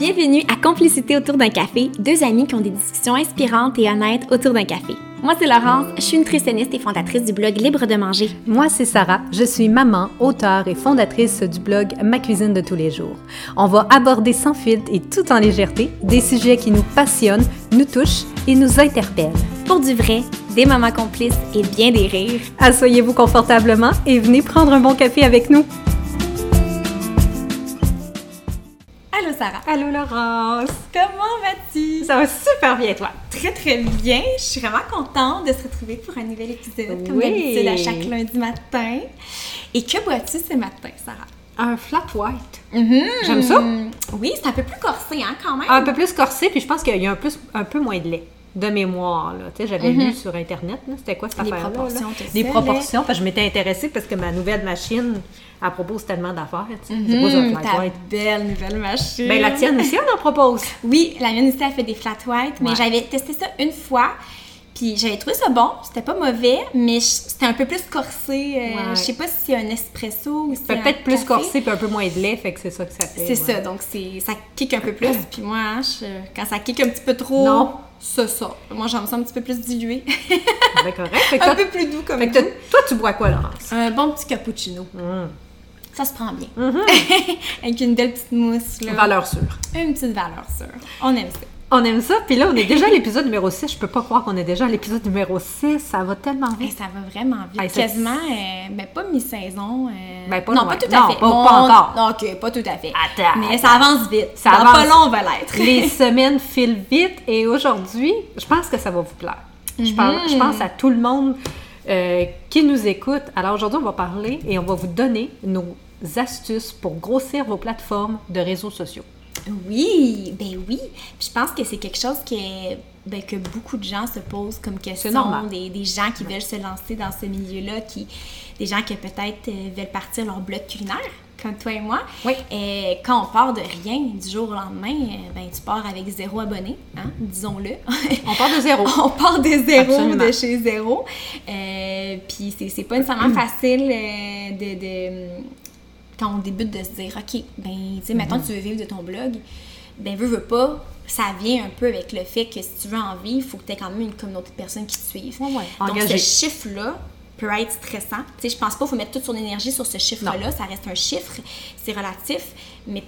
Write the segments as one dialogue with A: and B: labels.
A: Bienvenue à Complicité autour d'un café, deux amis qui ont des discussions inspirantes et honnêtes autour d'un café. Moi, c'est Laurence, je suis nutritionniste et fondatrice du blog Libre de manger.
B: Moi, c'est Sarah, je suis maman, auteure et fondatrice du blog Ma cuisine de tous les jours. On va aborder sans filtre et tout en légèreté des sujets qui nous passionnent, nous touchent et nous interpellent.
A: Pour du vrai, des moments complices et bien des rires.
B: Asseyez-vous confortablement et venez prendre un bon café avec nous.
A: Sarah.
B: Allô Laurence.
A: Comment vas-tu?
B: Ça va super bien toi?
A: Très très bien. Je suis vraiment contente de se retrouver pour un nouvel épisode, comme
B: Oui.
A: d'habitude à chaque lundi matin. Et que bois-tu ce matin, Sarah?
B: Un flat white.
A: Mhm.
B: J'aime ça.
A: Oui, c'est un peu plus corsé, hein, quand même.
B: Un peu plus corsé, puis je pense qu'il y a un, plus, un peu moins de lait. De mémoire, là. Tu sais, j'avais lu sur Internet, c'était quoi cette
A: Les
B: affaire-là?
A: proportions,
B: là? proportions, parce que je m'étais intéressée parce que ma nouvelle machine, elle propose tellement d'affaires, tu sais. C'est quoi ça,
A: Mhm,
B: flat
A: belle nouvelle machine.
B: Ben, la tienne aussi, elle en propose.
A: Oui, la mienne aussi, elle fait des flat white, mais
B: Ouais.
A: j'avais testé ça une fois, puis j'avais trouvé ça bon, c'était pas mauvais, mais c'était un peu plus corsé. euh,
B: Ouais.
A: Je sais pas si c'est un espresso ou si
B: Peut-être plus
A: café.
B: corsé puis un peu moins de lait, fait que c'est ça que ça fait.
A: C'est
B: ouais.
A: ça, donc c'est ça kick un peu plus. Puis moi, hein, je- quand ça kick un petit peu trop,
B: Non.
A: Ça sort. Moi, j'aime ça un petit peu plus dilué.
B: Ben, correct. Fait que
A: un peu plus doux comme
B: fait que toi, tu bois quoi, Laurence?
A: Un bon petit cappuccino.
B: Hum.
A: Ça se prend bien.
B: Mhm.
A: Avec une belle petite mousse. Là.
B: Valeur sûre.
A: Une petite valeur sûre. On aime ça.
B: On aime ça, puis là, on est déjà à l'épisode numéro 6. Je peux pas croire qu'on est déjà à l'épisode numéro 6. Ça va tellement
A: Hey,
B: vite.
A: ça va vraiment vite.
B: Hey,
A: Quasiment, euh, mais pas mi-saison. euh,
B: Ben, pas
A: non,
B: loin.
A: pas tout à
B: Non,
A: fait.
B: pas- pas encore.
A: Ok, pas tout à fait.
B: Attends,
A: Mais ça avance vite.
B: Ça
A: Dans
B: avance.
A: pas long, on va l'être.
B: Les semaines filent vite et aujourd'hui, je pense que ça va vous plaire. Je, pense, je pense à tout le monde euh, qui nous écoute. Alors aujourd'hui, on va parler et on va vous donner nos astuces pour grossir vos plateformes de réseaux sociaux.
A: Oui, ben oui. Puis je pense que c'est quelque chose que, ben, que beaucoup de gens se posent comme question. Des, des gens qui veulent se lancer dans ce milieu-là, qui, des gens qui peut-être euh, veulent partir leur blog culinaire, comme toi et moi.
B: Oui.
A: Et quand on part de rien du jour au lendemain, euh, ben, tu pars avec zéro abonné, hein, disons-le.
B: On part de zéro.
A: on part de zéro,
B: Absolument.
A: de chez zéro. Euh, puis c'est, pas nécessairement facile euh, de, de- Quand on débute de se dire, OK, ben, tu sais, maintenant
B: Mm-hmm.
A: tu veux vivre de ton blog, ben, veux, veux pas, ça vient un peu avec le fait que si tu veux en vivre, il faut que tu aies quand même une communauté de personnes qui te suivent.
B: Ouais, ouais.
A: Donc,
B: Engagé.
A: ce chiffre-là peut être stressant. Tu sais, je pense pas qu'il faut mettre toute son énergie sur ce chiffre-là. Ça reste un chiffre, c'est relatif, mais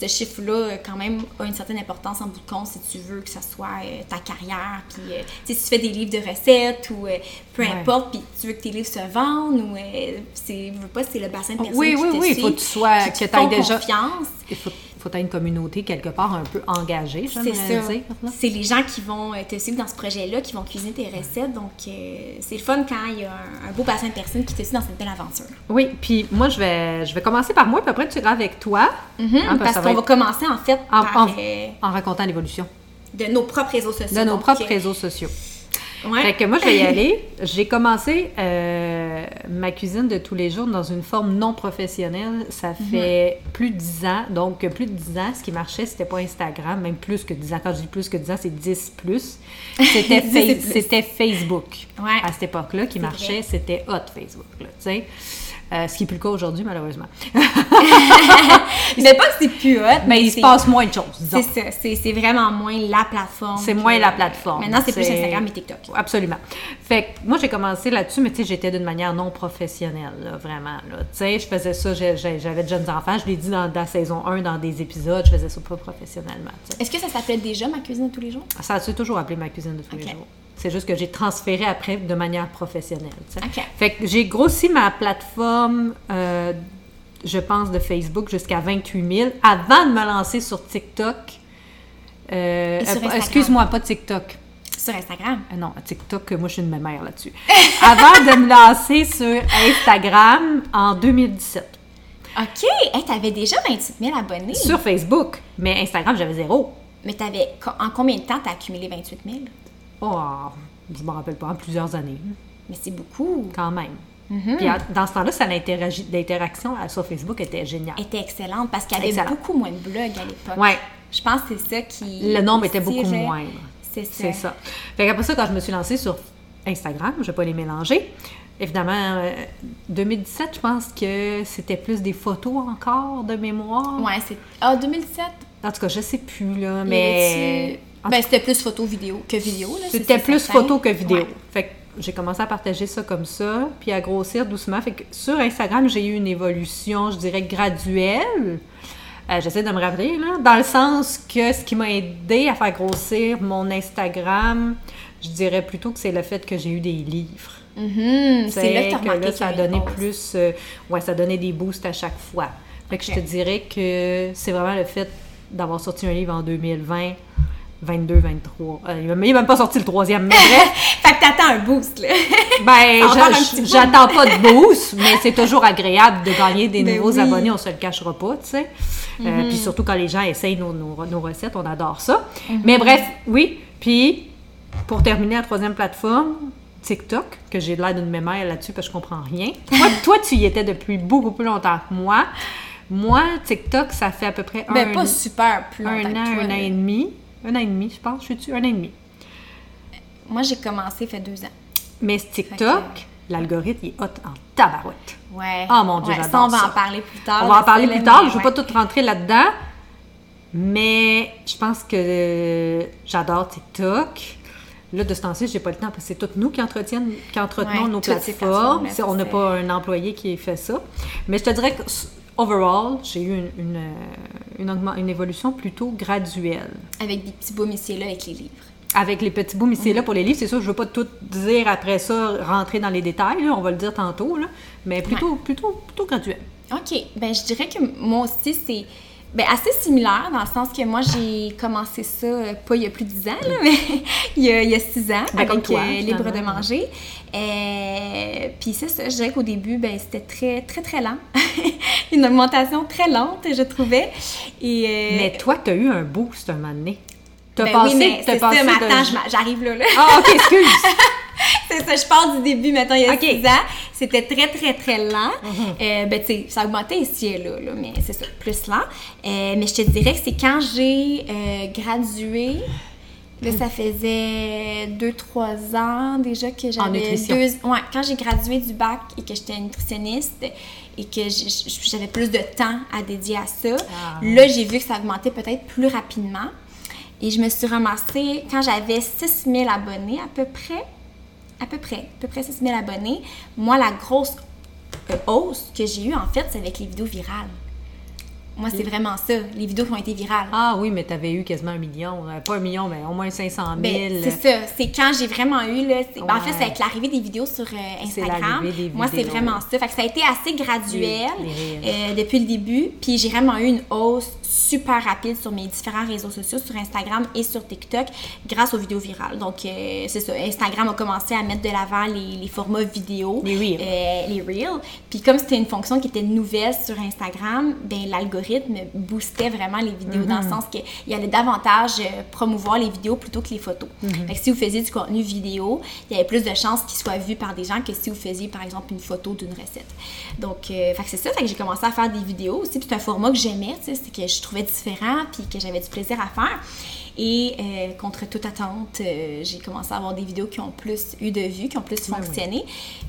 A: ce chiffre-là, quand même, a une certaine importance en bout de compte si tu veux que ça soit euh, ta carrière. Puis, euh, tu sais, si tu fais des livres de recettes ou euh, peu
B: Ouais.
A: importe, puis tu veux que tes livres se vendent ou, euh, c'est, veux pas, c'est le bassin de personnes
B: Oui,
A: qui
B: oui,
A: te
B: oui, il
A: suivent,
B: faut que tu sois-
A: qui
B: que t'ailles
A: font
B: déjà-
A: confiance.
B: Il faut, faut être une communauté quelque part un peu engagée,
A: C'est ça. C'est les gens qui vont euh, te suivre dans ce projet-là, qui vont cuisiner tes recettes. Donc, euh, c'est le fun quand il y a un, un beau bassin de personnes qui te suivent dans cette belle aventure.
B: Oui, puis moi, je vais, je vais commencer par moi, puis après, tu iras avec toi. hein,
A: Mhm, parce qu'on
B: va
A: commencer, en fait,
B: en,
A: par
B: en-
A: euh,
B: en racontant l'évolution
A: de nos propres réseaux sociaux.
B: de nos
A: Donc,
B: propres
A: euh,
B: réseaux sociaux.
A: ouais.
B: Fait que moi, je vais y aller. J'ai commencé ma cuisine de tous les jours dans une forme non professionnelle. Ça
A: Mhm.
B: fait plus de 10 ans. Donc, plus de 10 ans, ce qui marchait, c'était pas Instagram, même plus que 10 ans. Quand je dis plus que 10 ans, c'est 10 plus. C'était
A: 10 et
B: Fa-
A: plus.
B: c'était Facebook.
A: Ouais.
B: À cette époque-là, qui marchait, c'était hot Facebook. Là, tu sais. Euh, ce qui n'est plus le cas aujourd'hui, malheureusement.
A: Mais pas que c'est plus hot,
B: Mais il se passe moins de choses.
A: C'est ça, c'est vraiment moins la plateforme.
B: C'est moins la plateforme.
A: Maintenant, c'est plus Instagram et TikTok.
B: Absolument. Fait que moi, j'ai commencé là-dessus, mais tu sais, j'étais d'une manière non professionnelle, là, vraiment. là. Tu sais, je faisais ça, j'avais de jeunes enfants, je l'ai dit dans, dans la saison 1, dans des épisodes, je faisais ça pas professionnellement.
A: Est-ce que ça s'appelait déjà ma cuisine de tous les jours?
B: Ça s'est toujours appelé ma cuisine de tous
A: Ok.
B: les jours. C'est juste que j'ai transféré après de manière professionnelle. Fait que j'ai grossi ma plateforme, euh, je pense, de Facebook jusqu'à 28 000 avant de me lancer sur TikTok. Euh, euh. Excuse-moi, pas TikTok.
A: Sur Instagram?
B: Euh, Non, TikTok, moi je suis une mère là-dessus. Avant de me lancer sur Instagram en 2017.
A: OK! Hey, t'avais déjà 28 000 abonnés.
B: Sur Facebook, mais Instagram, j'avais zéro.
A: Mais t'avais... En combien de temps t'as accumulé 28 000?
B: Oh, je me rappelle pas, plusieurs années,
A: Mais c'est beaucoup.
B: quand même.
A: Mhm.
B: Puis à- dans ce temps-là, l'interaction euh, sur Facebook était géniale.
A: était excellente parce qu'il y avait
B: Excellent.
A: beaucoup moins de blogs à l'époque.
B: Ouais,
A: Je pense que c'est ça qui.
B: le nombre était beaucoup moindre.
A: C'est ça.
B: C'est ça. Fait qu'après ça, quand je me suis lancée sur Instagram, je vais pas les mélanger. Évidemment, euh, 2017, je pense que c'était plus des photos encore de mémoire.
A: Ouais, c'est. Ah, 2007.
B: En tout cas, je sais plus, là, mais...
A: Ben, c'était plus photo vidéo que vidéo.
B: C'était plus photo que vidéo. Fait que j'ai commencé à partager ça comme ça, puis à grossir doucement. Fait que sur Instagram, j'ai eu une évolution, je dirais, graduelle. Euh, j'essaie de me rappeler, là, dans le sens que ce qui m'a aidé à faire grossir mon Instagram, je dirais plutôt que c'est le fait que j'ai eu des livres.
A: Mm-hmm. C'est là que, que là,
B: ça a donné plus... Euh, ouais, ça donnait des boosts à chaque fois. Fait que je te dirais que c'est vraiment le fait d'avoir sorti un livre en 2020 22, 23. Euh, il n'est même pas sorti le troisième, mais bref.
A: fait que t'attends un boost, là.
B: ben, j'attends pas de boost, mais c'est toujours agréable de gagner des ben nouveaux abonnés, on se le cachera pas, tu sais. Euh, mm-hmm. puis surtout quand les gens essayent nos, nos, recettes, on adore ça. Mm-hmm. Mais bref, oui. Puis, pour terminer la troisième plateforme, TikTok, que j'ai l'air d'une mémère là-dessus parce que je comprends rien. Toi, toi, tu y étais depuis beaucoup plus longtemps que moi. Moi, TikTok, ça fait à peu près
A: ben, un... pas super plus
B: Un an, un an et demi. Un an et demi, je pense. Je suis un an et demi.
A: Moi, j'ai commencé fait deux ans.
B: Mais TikTok, l'algorithme, il est hot en tabarouette.
A: Ouais.
B: Oh mon Dieu,
A: j'adore ça. on va en parler plus tard.
B: On va en parler plus tard. Je ne veux pas tout rentrer là-dedans. Mais je pense que j'adore TikTok. Là, de ce temps-ci, j'ai pas le temps parce que c'est toutes nous qui, entretiennent, qui entretenons nos plateformes. on n'a pas un employé qui fait ça. Mais je te dirais que overall, j'ai eu une, une, euh, une, évolution plutôt graduelle.
A: Avec des petits bouts ici là avec les livres.
B: Avec les petits bouts ici là pour les livres, c'est sûr, je ne veux pas tout dire après ça, rentrer dans les détails, on va le dire tantôt, là, mais plutôt, plutôt, plutôt graduel.
A: OK. Ben, je dirais que moi aussi, c'est ben, assez similaire, dans le sens que moi, j'ai commencé ça, euh, pas il y a plus de 10 ans, mais il, y a, il, y a, 6 ans, ben, avec toi, euh, Libre de manger. Euh, puis c'est ça, je dirais qu'au début, ben, c'était très, très, très lent. Une augmentation très lente, je trouvais. Et,
B: Mais toi, tu as eu un boost un moment donné.
A: T'as ben pensé, oui, mais c'est ça, de... j'arrive là, là.
B: Ah, OK, excuse!
A: c'est ça, je pars du début, maintenant, il y a 6 ans. C'était très, très, très lent. Mhm. Euh, ben, tu sais, ça augmentait ici et là, là mais c'est ça, plus lent. Euh, mais je te dirais que c'est quand j'ai euh, gradué, Là, ça faisait 2-3 ans déjà que j'avais deux. Ouais, quand j'ai gradué du bac et que j'étais nutritionniste et que j'avais plus de temps à dédier à ça, ah. là, j'ai vu que ça augmentait peut-être plus rapidement. Et je me suis ramassée, quand j'avais 6000 abonnés à peu près, à peu près, à peu près 6000 abonnés, moi, la grosse euh, hausse que j'ai eue, en fait, c'est avec les vidéos virales. Moi, c'est vraiment ça, les vidéos qui ont été virales.
B: Ah oui, mais tu avais eu quasiment un million. Euh, pas un million, mais au moins 500 000. Ben,
A: c'est ça. C'est quand j'ai vraiment eu. Là, ben, en fait, c'est avec l'arrivée des vidéos sur euh, Instagram. Moi, c'est vraiment ça. Fait que ça a été assez graduel euh, depuis le début. Puis j'ai vraiment eu une hausse super rapide sur mes différents réseaux sociaux, sur Instagram et sur TikTok, grâce aux vidéos virales. Donc, c'est ça. Instagram a commencé à mettre de l'avant les, formats vidéo.
B: Les Reels.
A: les Reels. Puis comme c'était une fonction qui était nouvelle sur Instagram, ben l'algorithme boostait vraiment les vidéos dans le mhm. sens qu'il allait davantage euh, promouvoir les vidéos plutôt que les photos. Mhm. si vous faisiez du contenu vidéo, il y avait plus de chances qu'il soit vu par des gens que si vous faisiez par exemple une photo d'une recette. Donc, euh, c'est ça, que j'ai commencé à faire des vidéos aussi. C'est un format que j'aimais, c'est que je trouvais différent puis que j'avais du plaisir à faire. Et euh, contre toute attente, euh, j'ai commencé à avoir des vidéos qui ont plus eu de vues, qui ont plus fonctionné.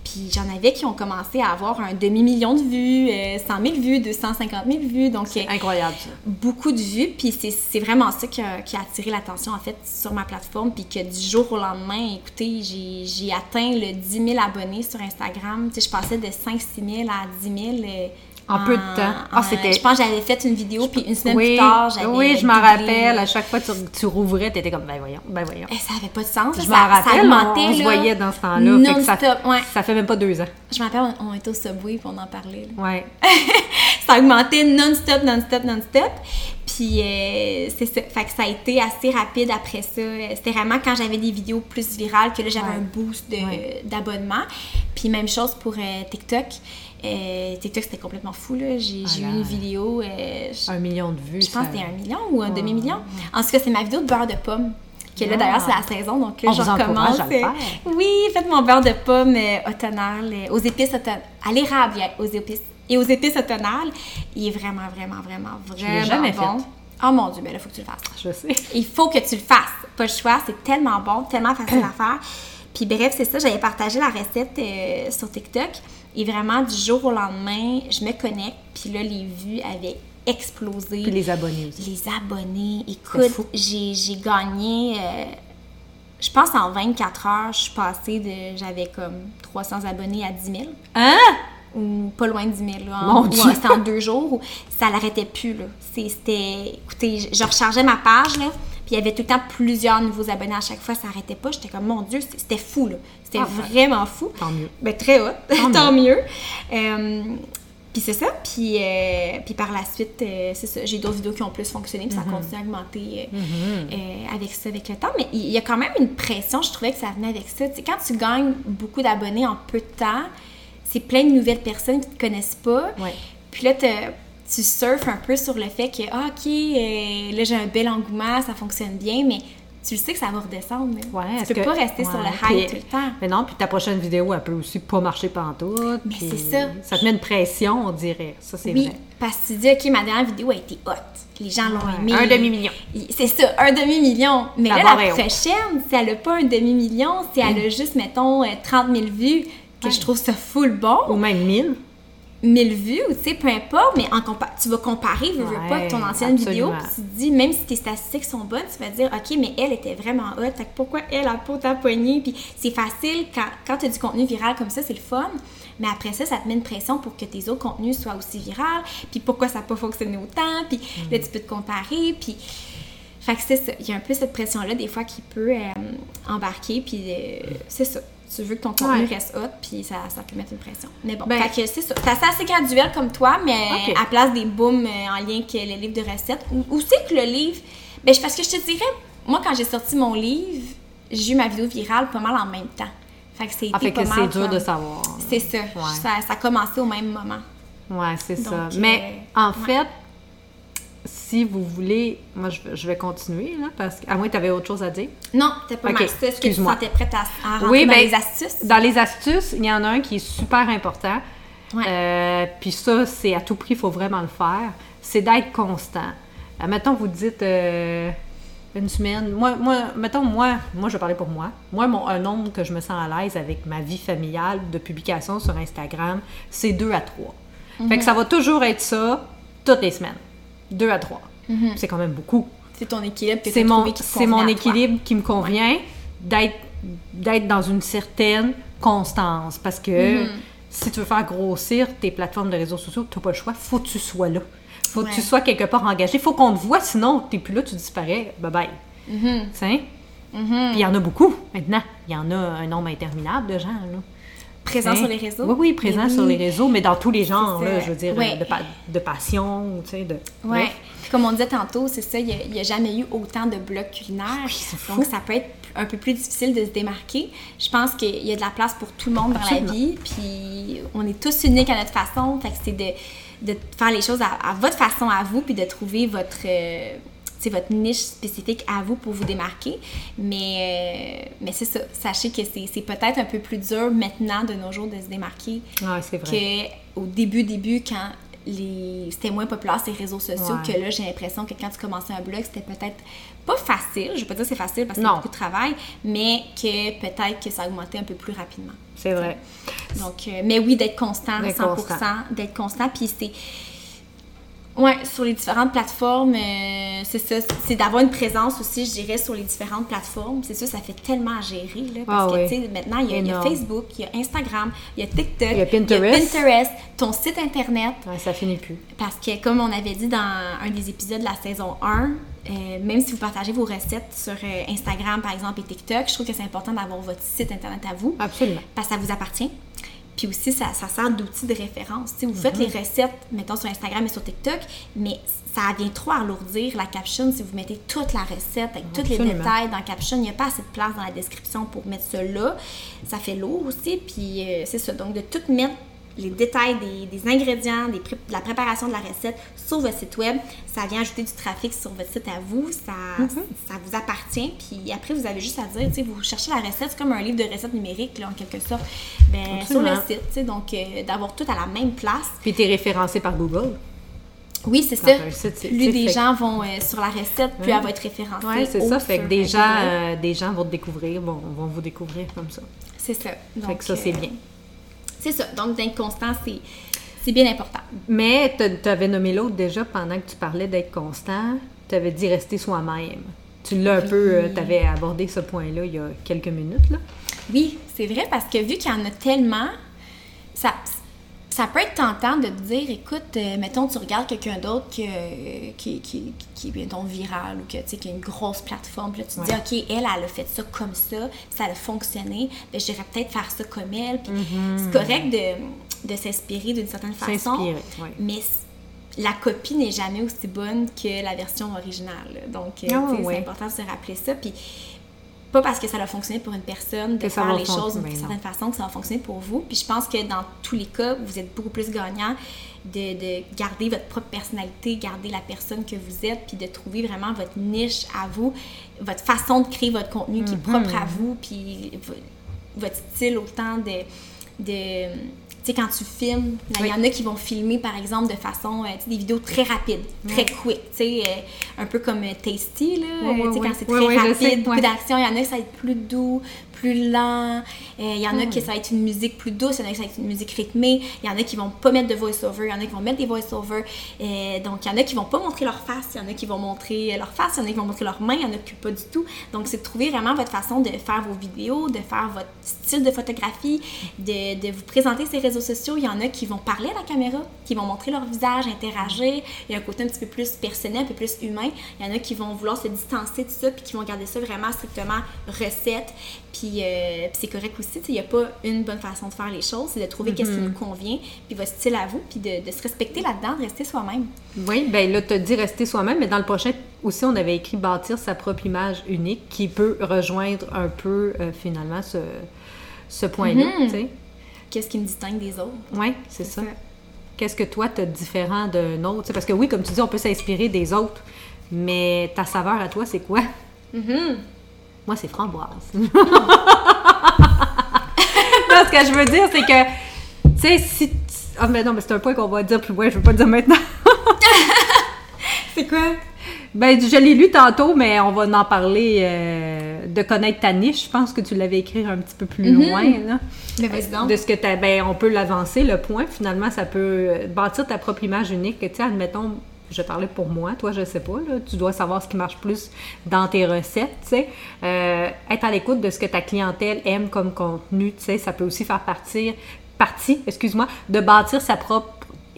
A: Puis j'en avais qui ont commencé à avoir un demi-million de vues, 100 000 vues, 250 000 vues. Donc,
B: incroyable.
A: Beaucoup de vues. Puis c'est vraiment ça qui a, attiré l'attention, en fait, sur ma plateforme. Puis que du jour au lendemain, écoutez, j'ai atteint le 10 000 abonnés sur Instagram. Tu sais, je passais de 5-6 000 à 10 000
B: en peu de temps.
A: Ah, c'était... Je pense que j'avais fait une vidéo, puis une semaine plus tard, j'avais.
B: Oui, je m'en rappelle. À chaque fois que tu, tu rouvrais, tu étais comme, ben voyons, ben voyons.
A: Et eh, ça avait pas de sens.
B: Je m'en rappelle. on, se voyait dans ce temps-là. Ça, ouais. ça fait même pas deux ans.
A: Je me rappelle, on, était au subway, puis on en parlait.
B: Ouais.
A: ça a augmenté non-stop, non-stop, non-stop. Puis euh, c'est ça. Fait que ça a été assez rapide après ça. C'était vraiment quand j'avais des vidéos plus virales que là, j'avais un boost d'abonnement. Puis même chose pour euh, TikTok. Euh, TikTok, c'était complètement fou. Là. J'ai, eu une vidéo. Euh,
B: un million de vues.
A: Je pense que c'était un million ou un demi-million. En tout cas, c'est ma vidéo de beurre de pomme. Que là, d'ailleurs, c'est la saison, donc là, je recommence. Oui, faites mon beurre de pomme euh, automnal, aux épices automnales, à l'érable aux épices. Et aux épices automnales, il est vraiment, vraiment, vraiment, vraiment jamais bon. Fait. Oh mon Dieu, ben là, il faut que tu le fasses.
B: Je sais.
A: Il faut que tu le fasses. Pas le choix, c'est tellement bon, tellement facile à faire. Puis bref, c'est ça, j'avais partagé la recette sur TikTok. Et vraiment, du jour au lendemain, je me connecte, puis là, les vues avaient explosé.
B: Puis les abonnés aussi.
A: Les abonnés, écoute, j'ai gagné, euh, je pense en 24 heures, je suis passée de, j'avais comme 300 abonnés à 10 000,
B: Hein?
A: ou pas loin de 10 000, là,
B: Mon
A: en- ou
B: Dieu.
A: en- c'était en deux jours, ou ça l'arrêtait plus, là. C'était, écoutez, je, je rechargeais ma page, là, puis il y avait tout le temps plusieurs nouveaux abonnés à chaque fois, ça arrêtait pas, j'étais comme, mon Dieu, c'était fou, là. C'était
B: Ah
A: vraiment fou.
B: Tant mieux.
A: Ben, très hot,
B: Tant
A: tant, mieux. Euh, puis c'est ça, puis, euh, puis par la suite, euh, c'est ça, j'ai d'autres vidéos qui ont plus fonctionné, puis ça continue à augmenter euh, euh, avec ça, avec le temps. Mais il y a quand même une pression, je trouvais que ça venait avec ça. Tu sais, quand tu gagnes beaucoup d'abonnés en peu de temps, c'est plein de nouvelles personnes qui te connaissent pas.
B: Ouais.
A: Puis là, te- tu surfes un peu sur le fait que, ah, OK, euh, là, j'ai un bel engouement, ça fonctionne bien, mais tu le sais que ça va redescendre.
B: Ouais,
A: tu peux
B: que-
A: pas rester sur le
B: puis-
A: tout le temps.
B: Mais non, puis ta prochaine vidéo, elle peut aussi pas marcher pantoute.
A: Mais c'est ça.
B: Ça te met une pression, on dirait. Ça, c'est
A: Oui,
B: vrai.
A: parce que tu dis, OK, ma dernière vidéo a été hot. Les gens l'ont
B: Ouais,
A: aimé.
B: un demi-million.
A: Il- C'est ça, un demi-million. Mais
B: La
A: là, la prochaine, si elle n'a pas un demi-million, si elle a juste, mettons, euh, 30 000 vues, que je trouve ça full bon,
B: Ou même mille.
A: 1000 vues, ou tu sais, peu importe, mais en tu vas comparer, veux, veux pas, avec ton ancienne vidéo, puis tu te dis, même si tes statistiques sont bonnes, tu vas te dire, OK, mais elle était vraiment hot, fait que pourquoi elle a pas ta poignée? Puis c'est facile, quand, quand tu as du contenu viral comme ça, c'est le fun, mais après ça, ça te met une pression pour que tes autres contenus soient aussi virals, puis pourquoi ça n'a pas fonctionné autant, puis
B: Mm.
A: là, tu peux te comparer, puis... Fait que c'est ça, il y a un peu cette pression-là, des fois, qui peut euh, embarquer, puis euh, c'est ça. Tu veux que ton contenu
B: Ouais.
A: reste hot, puis ça, ça peut mettre une pression. Mais bon,
B: Ben-
A: fait que c'est ça. C'est assez, assez graduel comme toi, mais à place des booms euh, en lien avec le livre de recettes. Ou, c'est que le livre. Ben, parce que je te dirais, moi, quand j'ai sorti mon livre, j'ai eu ma vidéo virale pas mal en même temps. Fait que c'est
B: Ah, c'est dur de savoir.
A: C'est ça.
B: Ouais.
A: ça. Ça a commencé au même moment.
B: Ouais, c'est ça. Mais
A: euh,
B: en
A: ouais.
B: fait, si vous voulez, moi je, vais- je vais continuer, là, parce que, à moins que tu avais autre chose à dire.
A: Non, t'es pas
B: Ok,
A: mal ça. Est-ce que tu sentais prête à, à rentrer
B: Oui,
A: dans
B: ben,
A: les astuces?
B: Dans les astuces, il y en a un qui est super important.
A: Ouais.
B: Euh, Puis ça, c'est à tout prix, il faut vraiment le faire. C'est d'être constant. Euh, mettons, vous dites euh, une semaine. Moi, moi, mettons, moi, moi, je vais parler pour moi. Moi, mon, un nombre que je me sens à l'aise avec ma vie familiale de publication sur Instagram, c'est 2 à 3.
A: Mhm.
B: Fait que ça va toujours être ça toutes les semaines. 2 à 3. C'est quand même beaucoup.
A: C'est ton équilibre que
B: C'est mon,
A: qui
B: c'est mon équilibre qui me convient d'être, d'être dans une certaine constance. Parce que
A: Mhm.
B: si tu veux faire grossir tes plateformes de réseaux sociaux, tu n'as pas le choix. faut que tu sois là. faut que tu sois quelque part engagé. faut qu'on te voit, sinon tu n'es plus là, tu disparais. Bye bye.
A: Mhm.
B: Tu sais? Puis il y en a beaucoup maintenant. Il y en a un nombre interminable de gens. Là.
A: Présent
B: Hein?
A: sur les réseaux.
B: Oui, oui, présent sur
A: oui.
B: les réseaux, mais dans tous les genres, là, je veux dire,
A: Ouais.
B: de, pa- de passion, tu sais, de...
A: Puis comme on disait tantôt, c'est ça, il n'y a, jamais eu autant de blogs culinaires.
B: Oui.
A: Donc ça peut être un peu plus difficile de se démarquer. Je pense qu'il y a de la place pour tout le monde dans la vie. Puis on est tous uniques à notre façon. Fait que c'est de, de faire les choses à, à votre façon à vous, puis de trouver votre. euh, sais, votre niche spécifique à vous pour vous démarquer. Mais, euh, mais c'est ça. Sachez que c'est c'est peut-être un peu plus dur maintenant de nos jours de se démarquer
B: c'est vrai.
A: qu'au début, début, quand les... c'était moins populaire ces réseaux sociaux,
B: Ouais.
A: que là, j'ai l'impression que quand tu commençais un blog, c'était peut-être pas facile. Je vais pas dire que c'est facile parce que c'est beaucoup de travail, mais que peut-être que ça augmentait un peu plus rapidement.
B: C'est vrai.
A: Donc, euh, mais oui, d'être constant,
B: D'être
A: 100%,
B: constant.
A: d'être constant. Puis c'est. Ouais, sur les différentes plateformes, euh, c'est ça. C'est d'avoir une présence aussi, je dirais, sur les différentes plateformes. C'est ça, ça fait tellement à gérer, là. Parce
B: Ah
A: que,
B: oui.
A: tu sais, maintenant, il y, a, il y a
B: Énorme.
A: Facebook, il y a Instagram, il y a TikTok,
B: Il y a Pinterest.
A: Pinterest, ton site Internet.
B: Ouais, ça finit plus.
A: Parce que, comme on avait dit dans un des épisodes de la saison 1, euh, même si vous partagez vos recettes sur euh, Instagram, par exemple, et TikTok, je trouve que c'est important d'avoir votre site Internet à vous
B: Absolument.
A: parce que ça vous appartient. Puis aussi, ça, ça sert d'outil de référence. Tu sais, vous faites les recettes, mettons, sur Instagram et sur TikTok, mais ça vient trop alourdir la caption si vous mettez toute la recette avec tous les détails dans la caption. Il n'y a pas assez de place dans la description pour mettre là. Ça fait lourd aussi. Puis euh, c'est ça. Donc, de tout mettre les détails des, des ingrédients, des de la préparation de la recette sur votre site web, ça vient ajouter du trafic sur votre site à vous, ça, ça vous appartient, puis après vous avez juste à dire, tu sais, vous cherchez la recette, c'est comme un livre de recettes numériques, là, en quelque sorte, ben, sur le site, tu sais, donc euh, d'avoir tout à la même place.
B: Puis t'es référencé par Google.
A: Oui, c'est ça.
B: site,
A: Plus
B: tu
A: des
B: fait-
A: gens vont euh, sur la recette, plus elle va être référencée.
B: Oui, c'est ça. Fait que des
A: euh,
B: des gens vont te découvrir, vont, vont vous découvrir comme ça.
A: C'est ça.
B: fait
A: Donc,
B: que ça, c'est bien.
A: C'est ça. Donc, d'être constant, c'est, C'est bien important.
B: Mais tu avais nommé l'autre déjà pendant que tu parlais d'être constant. Tu avais dit rester soi-même. Tu l'as un peu, tu avais abordé ce point-là il y a quelques minutes. Là.
A: Oui, c'est vrai parce que vu qu'il y en a tellement, ça, ça peut être tentant de te dire, écoute, euh, mettons, tu regardes quelqu'un d'autre qui, qui, qui, qui, est viral ou que, qui a une grosse plateforme, puis là, tu te dis, OK, elle, elle a fait ça comme ça, ça a fonctionné, ben, j'irais peut-être faire ça comme elle. Puis
B: Mm-hmm.
A: c'est correct de, de s'inspirer d'une certaine façon,
B: ouais.
A: mais la copie n'est jamais aussi bonne que la version originale. Donc, euh,
B: Ah, ouais.
A: c'est important de se rappeler ça. Puis, pas parce que ça a fonctionné pour une personne de faire les choses d'une certaine façon que ça va fonctionner pour vous. Puis je pense que dans tous les cas, vous êtes beaucoup plus gagnant de, de garder votre propre personnalité, garder la personne que vous êtes, puis de trouver vraiment votre niche à vous, votre façon de créer votre contenu qui est propre
B: Mm-hmm.
A: à vous, puis vo- votre style autant de... de sais, quand tu filmes, il
B: Oui.
A: y en a qui vont filmer, par exemple, de façon, euh, des vidéos très rapides, très quick, tu sais, euh, un peu comme euh, Tasty, là, tu sais, quand c'est très rapide, beaucoup d'action. Il y en a qui ça va être plus doux, plus lent. Euh, il y en a qui ça va être une musique plus douce. Il y en a qui ça va être une musique rythmée. Il y en a qui vont pas mettre de voice-over. Il y en a qui vont mettre des voice-over. Euh, donc, il y en a qui vont pas montrer leur face. Il y en a qui vont montrer leur face. Il y en a qui vont montrer leurs mains. Il y en a qui pas du tout. Donc, c'est de trouver vraiment votre façon de faire vos vidéos, de faire votre style de photographie, de, de vous présenter ces réseaux sociaux. Il y en a qui vont parler à la caméra, qui vont montrer leur visage, interagir. Il y a un côté un petit peu plus personnel, un peu plus humain. Il y en a qui vont vouloir se distancer de ça, puis qui vont garder ça vraiment strictement recette. Puis, euh, puis c'est correct aussi. tu sais, Il n'y a pas une bonne façon de faire les choses. C'est de trouver qu'est-ce qui nous convient, puis votre style à vous, puis de, de se respecter là-dedans, de rester soi-même.
B: Oui, ben là, tu as dit rester soi-même, mais dans le prochain aussi, on avait écrit bâtir sa propre image unique qui peut rejoindre un peu euh, finalement ce, ce point-là.
A: Mhm. Qu'est-ce qui me distingue des autres?
B: Oui, c'est ça. Qu'est-ce que toi, tu as différent d'un autre? Parce que oui, comme tu dis, on peut s'inspirer des autres, mais ta saveur à toi, c'est quoi?
A: Mhm.
B: Moi, c'est framboise. non, ce que je veux dire, c'est que, tu sais, si. Ah, mais non, mais c'est un point qu'on va dire plus loin, je veux pas dire maintenant.
A: C'est quoi?
B: Ben, je l'ai lu tantôt, mais on va en parler euh, de connaître ta niche. Je pense que tu l'avais écrit un petit peu plus loin. Là.
A: Mais vas-y donc.
B: De ce que tu ben, on peut l'avancer, le point. Finalement, ça peut euh, bâtir ta propre image unique. Tu sais, admettons, je parlais pour moi, toi, je sais pas, là, tu dois savoir ce qui marche plus dans tes recettes, tu sais. Euh, être à l'écoute de ce que ta clientèle aime comme contenu, tu sais, ça peut aussi faire partir, partie, excuse-moi, de bâtir sa propre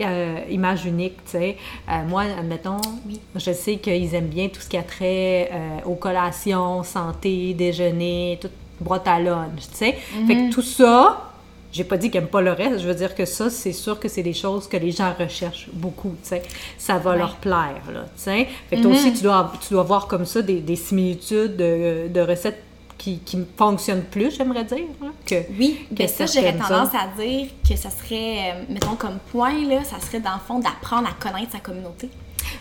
B: euh, image unique, tu sais. Euh, moi, admettons,
A: Oui.
B: je sais qu'ils aiment bien tout ce qui a trait aux collations, santé, déjeuner, toute boîte à lunch, tu sais. Fait que tout ça, j'ai pas dit qu'ils n'aiment pas le reste, je veux dire que ça, c'est sûr que c'est des choses que les gens recherchent beaucoup, tu sais. Ça va
A: Ouais.
B: leur plaire, là, tu sais. Fait que toi aussi, tu dois, tu dois voir comme ça des, des similitudes de, de recettes qui, qui fonctionnent plus, j'aimerais dire, que...
A: Oui,
B: que
A: ben ça, j'aurais tendance à dire que ça serait, euh, mettons comme point, là, ça serait dans le fond d'apprendre à connaître sa communauté.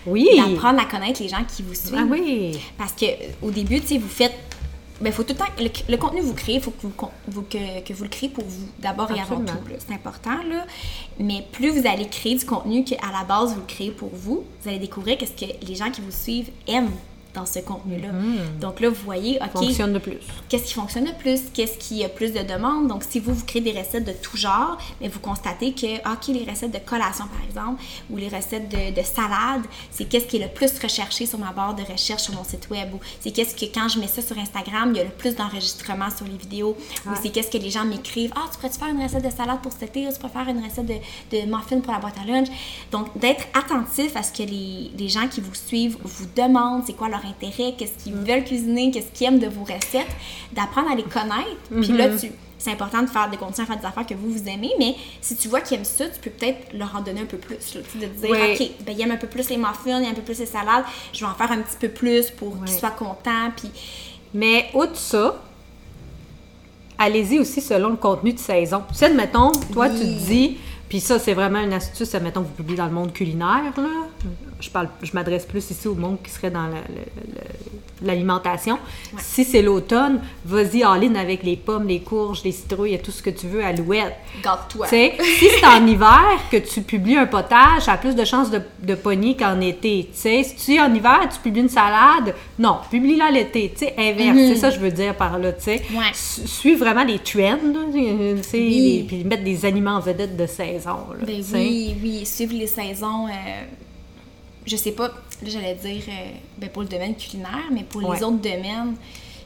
B: Oui!
A: D'apprendre à connaître les gens qui vous suivent.
B: Ah oui!
A: Parce que au début, tu sais, vous faites. Ben, faut tout le temps. Le, le contenu que vous créez, il faut que vous, con- vous- que, que vous le créez pour vous, d'abord et avant tout. C'est important, là. Mais plus vous allez créer du contenu qu'à la base, vous le créez pour vous, vous allez découvrir qu'est-ce que les gens qui vous suivent aiment dans ce contenu-là. Donc là, vous voyez, OK,
B: Fonctionne de plus.
A: qu'est-ce qui fonctionne le plus, qu'est-ce qui a plus de demandes? Donc, si vous, vous créez des recettes de tout genre, mais vous constatez que, OK, les recettes de collation, par exemple, ou les recettes de, de salade, c'est qu'est-ce qui est le plus recherché sur ma barre de recherche sur mon site web, ou c'est qu'est-ce que, quand je mets ça sur Instagram, il y a le plus d'enregistrements sur les vidéos, ou c'est qu'est-ce que les gens m'écrivent, ah, tu pourrais-tu faire une recette de salade pour cet été, ou tu pourrais faire une recette de, de muffins pour la boîte à lunch. Donc, d'être attentif à ce que les, les gens qui vous suivent vous demandent, c'est quoi leur intérêt, qu'est-ce qu'ils veulent cuisiner, qu'est-ce qu'ils aiment de vos recettes, d'apprendre à les connaître. Puis là, tu, c'est important de faire de continuer à faire des affaires que vous vous aimez, mais si tu vois qu'ils aiment ça, tu peux peut-être leur en donner un peu plus. là, de dire. OK, ben, ils aiment un peu plus les muffins, ils aiment un peu plus les salades, je vais en faire un petit peu plus pour qu'ils soient contents. Puis
B: Mais outre ça, allez-y aussi selon le contenu de saison. Tu sais, admettons, toi, tu te dis, puis ça, c'est vraiment une astuce, admettons que vous publiez dans le monde culinaire, là. Je parle, je m'adresse plus ici au monde qui serait dans le, l'alimentation. Si c'est l'automne, vas-y all-in avec les pommes, les courges, les citrouilles et tout ce que tu veux, alouette.
A: Garde-toi.
B: Tu si c'est en hiver que tu publies un potage, ça a plus de chances de, de pogner qu'en été. Tu si tu en hiver, tu publies une salade, non, publie-la l'été. Tu inverse. C'est ça que je veux dire par là, tu sais.
A: Ouais.
B: Su- Suis vraiment les trends, tu les- puis mettre des aliments en vedette de saison. Là,
A: Ben
B: tu
A: oui, oui, suivre les saisons. euh, je sais pas, là j'allais dire euh, ben pour le domaine culinaire, mais pour
B: Ouais.
A: les autres domaines,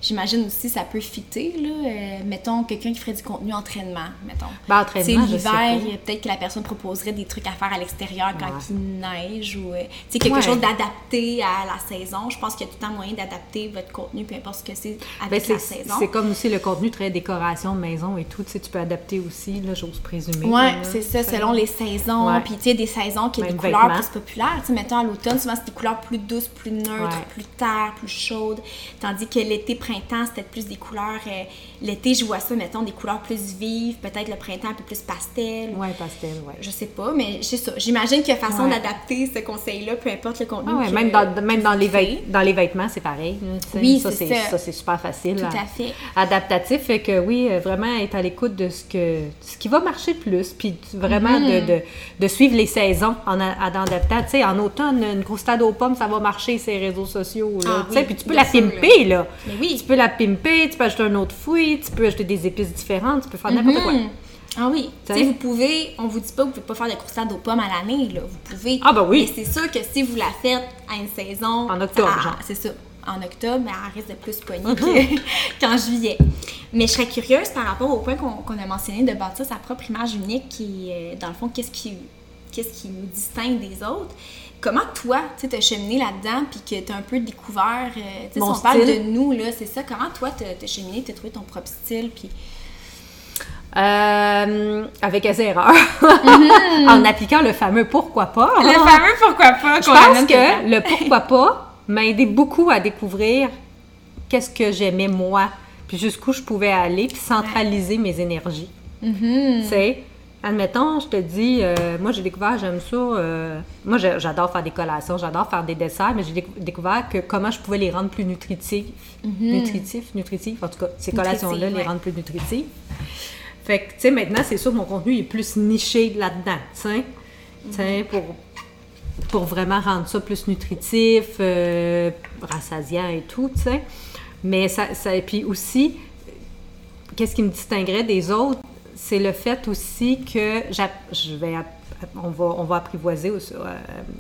A: j'imagine aussi ça peut fitter. Là, euh, mettons quelqu'un qui ferait du contenu entraînement, mettons.
B: Ben, entraînement,
A: l'hiver, a peut-être que la personne proposerait des trucs à faire à l'extérieur quand
B: Ouais.
A: il neige ou euh, tu quelque
B: Ouais.
A: chose d'adapté à la saison. Je pense qu'il y a tout le temps moyen d'adapter votre contenu, peu importe ce que c'est
B: Ben,
A: avec
B: c'est
A: la saison.
B: c'est comme aussi le contenu très décoration maison et tout. Tu tu peux adapter aussi, là, j'ose présumer.
A: Ouais,
B: là,
A: c'est ça, selon les saisons. Puis, tu sais, des saisons qui ont des couleurs
B: vêtements.
A: plus populaires. Tu sais, mettons à l'automne, souvent, c'est des couleurs plus douces, plus neutres,
B: Ouais.
A: plus terres, plus chaudes. Tandis que l'été, printemps, c'était plus des couleurs. euh, l'été, je vois ça, mettons, des couleurs plus vives. Peut-être le printemps un peu plus pastel.
B: Ouais, pastel, ouais.
A: Je sais pas, mais c'est ça. J'imagine qu'il y a façon
B: Ouais.
A: d'adapter ce conseil-là, peu importe le contenu.
B: Ah ouais, même dans, même dans, les dans les vêtements, c'est pareil. là.
A: Oui,
B: ça,
A: c'est ça.
B: ça, c'est super facile.
A: Tout
B: là.
A: à fait.
B: Adaptatif, fait que oui, euh, vraiment être à l'écoute de ce que ce qui va marcher plus, puis vraiment de,
A: Mhm.
B: de, de suivre les saisons en, adaptant. Tu sais, en automne, une grosse stade aux pommes, ça va marcher ces réseaux sociaux. Là,
A: Ah
B: tu sais,
A: oui,
B: puis tu peux la pimper, là.
A: Mais oui.
B: Tu peux la pimper, tu peux ajouter un autre fruit, tu peux ajouter des épices différentes, tu peux faire n'importe quoi.
A: Mhm. Ah oui, tu
B: sais.
A: vous pouvez, on vous dit pas que vous pouvez pas faire de croustade aux pommes à l'année, là. Vous pouvez.
B: Ah, ben oui.
A: Mais c'est sûr que si vous la faites à une saison.
B: En octobre, genre.
A: C'est ça. En octobre, mais elle risque de plus pogner
B: Mhm.
A: que- qu'en juillet. Mais je serais curieuse par rapport au point qu'on qu'on a mentionné de bâtir sa propre image unique qui, euh, dans le fond, qu'est-ce qui, qu'est-ce qui nous distingue des autres. Comment toi, tu t'as cheminé là-dedans puis que t'as un peu découvert, euh, tu sais, si
B: Mon
A: on parle de nous, là, c'est ça, comment toi t'as cheminé, t'as trouvé ton propre style puis...
B: Euh, avec des erreurs. en appliquant le fameux pourquoi pas.
A: Le fameux pourquoi pas
B: Je pense que le pourquoi pas m'a aidé beaucoup à découvrir qu'est-ce que j'aimais moi, puis jusqu'où je pouvais aller, puis centraliser mes énergies.
A: Mhm.
B: Tu sais, admettons, je te dis, euh, moi j'ai découvert, j'aime ça. euh, moi j'adore faire des collations, j'adore faire des desserts, mais j'ai décou- découvert que comment je pouvais les rendre plus nutritifs. Nutritifs, nutritifs, en tout cas, ces collations-là, les rendre plus nutritifs. Fait que, tu sais, maintenant, c'est sûr que mon contenu est plus niché là-dedans, tu sais. Sais, pour, pour vraiment rendre ça plus nutritif, euh, rassasiant et tout, tu sais. Mais ça, ça, et puis aussi, qu'est-ce qui me distinguerait des autres, c'est le fait aussi que je vais, on va, on va apprivoiser aussi, euh,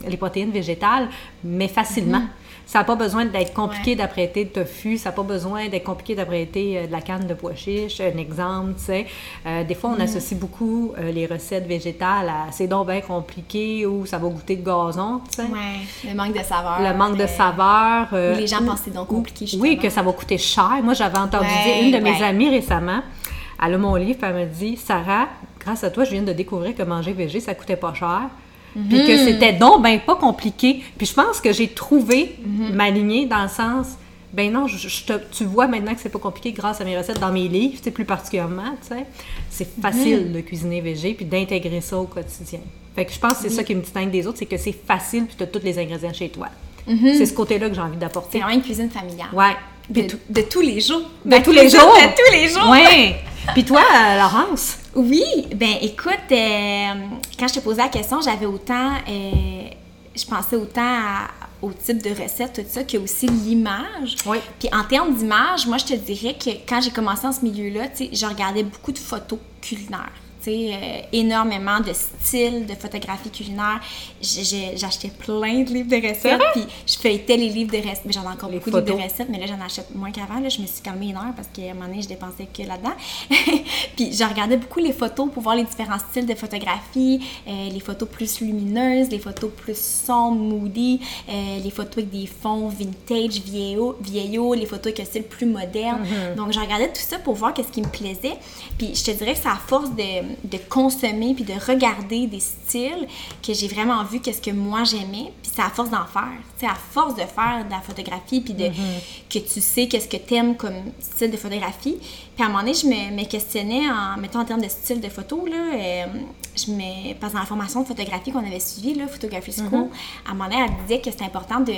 B: les protéines végétales, mais facilement. Ça n'a pas besoin d'être compliqué
A: Ouais.
B: d'apprêter de tofu, ça n'a pas besoin d'être compliqué d'apprêter euh, de la canne de pois chiche, un exemple, tu sais. Euh, des fois, on associe beaucoup euh, les recettes végétales à c'est donc bien compliqué ou ça va goûter de gazon, tu sais.
A: Ouais, le manque de saveur.
B: Le manque de saveur.
A: les gens
B: ou-
A: pensent que c'est donc compliqué,
B: Oui,
A: justement.
B: que ça va coûter cher. Moi, j'avais entendu
A: Ouais,
B: dire, une de mes amies récemment, elle a mon livre, puis elle m'a dit Sarah, grâce à toi, je viens de découvrir que manger végé, ça coûtait pas cher. Puis
A: Mhm.
B: que c'était donc ben pas compliqué. Puis je pense que j'ai trouvé
A: Mhm.
B: ma lignée dans le sens. Ben non, je, je te- tu vois maintenant que c'est pas compliqué grâce à mes recettes dans mes livres, tu sais, plus particulièrement, tu sais. C'est facile
A: Mhm.
B: de cuisiner végé puis d'intégrer ça au quotidien. Fait que je pense que c'est ça qui me distingue des autres, c'est que c'est facile puis tu as tous les ingrédients chez toi. C'est ce côté-là que j'ai envie
A: C'est
B: d'apporter.
A: vraiment une cuisine familiale.
B: Ouais. Puis
A: De, de tous les jours.
B: de
A: Ma
B: tous les jours.
A: De tous les jours.
B: Ouais. Puis toi, euh, Laurence?
A: Oui, ben écoute, euh, quand je te posais la question, j'avais autant, euh, je pensais autant à- au type de recette, tout ça, que aussi l'image.
B: Oui.
A: Puis en termes d'image, moi je te dirais que quand j'ai commencé dans ce milieu-là, tu sais, je regardais beaucoup de photos culinaires. Euh, énormément de styles de photographie culinaire. J'achetais plein de livres de recettes, puis je feuilletais les livres de recettes. Mais j'en ai encore
B: Les
A: beaucoup de livres de recettes, mais là j'en achète moins qu'avant. Là, je me suis calmée une heure parce qu'à un moment donné, je dépensais que là-dedans. puis je regardais beaucoup les photos pour voir les différents styles de photographie, euh, les photos plus lumineuses, les photos plus sombres, moody, euh, les photos avec des fonds vintage, vieillots, vieillots les photos avec un style plus moderne. Donc je regardais tout ça pour voir qu'est-ce qui me plaisait. Puis je te dirais que c'est à force de de consommer puis de regarder des styles que j'ai vraiment vu qu'est-ce que moi j'aimais. Puis c'est à force d'en faire. Sais, à force de faire de la photographie puis de, que tu sais qu'est-ce que t'aimes comme style de photographie. Puis à un moment donné, je me, me questionnais en mettant en termes de style de photo. Là, euh, je me, parce que dans la formation de photographie qu'on avait suivie, là, Photography School, à un moment donné, elle disait que c'était important de,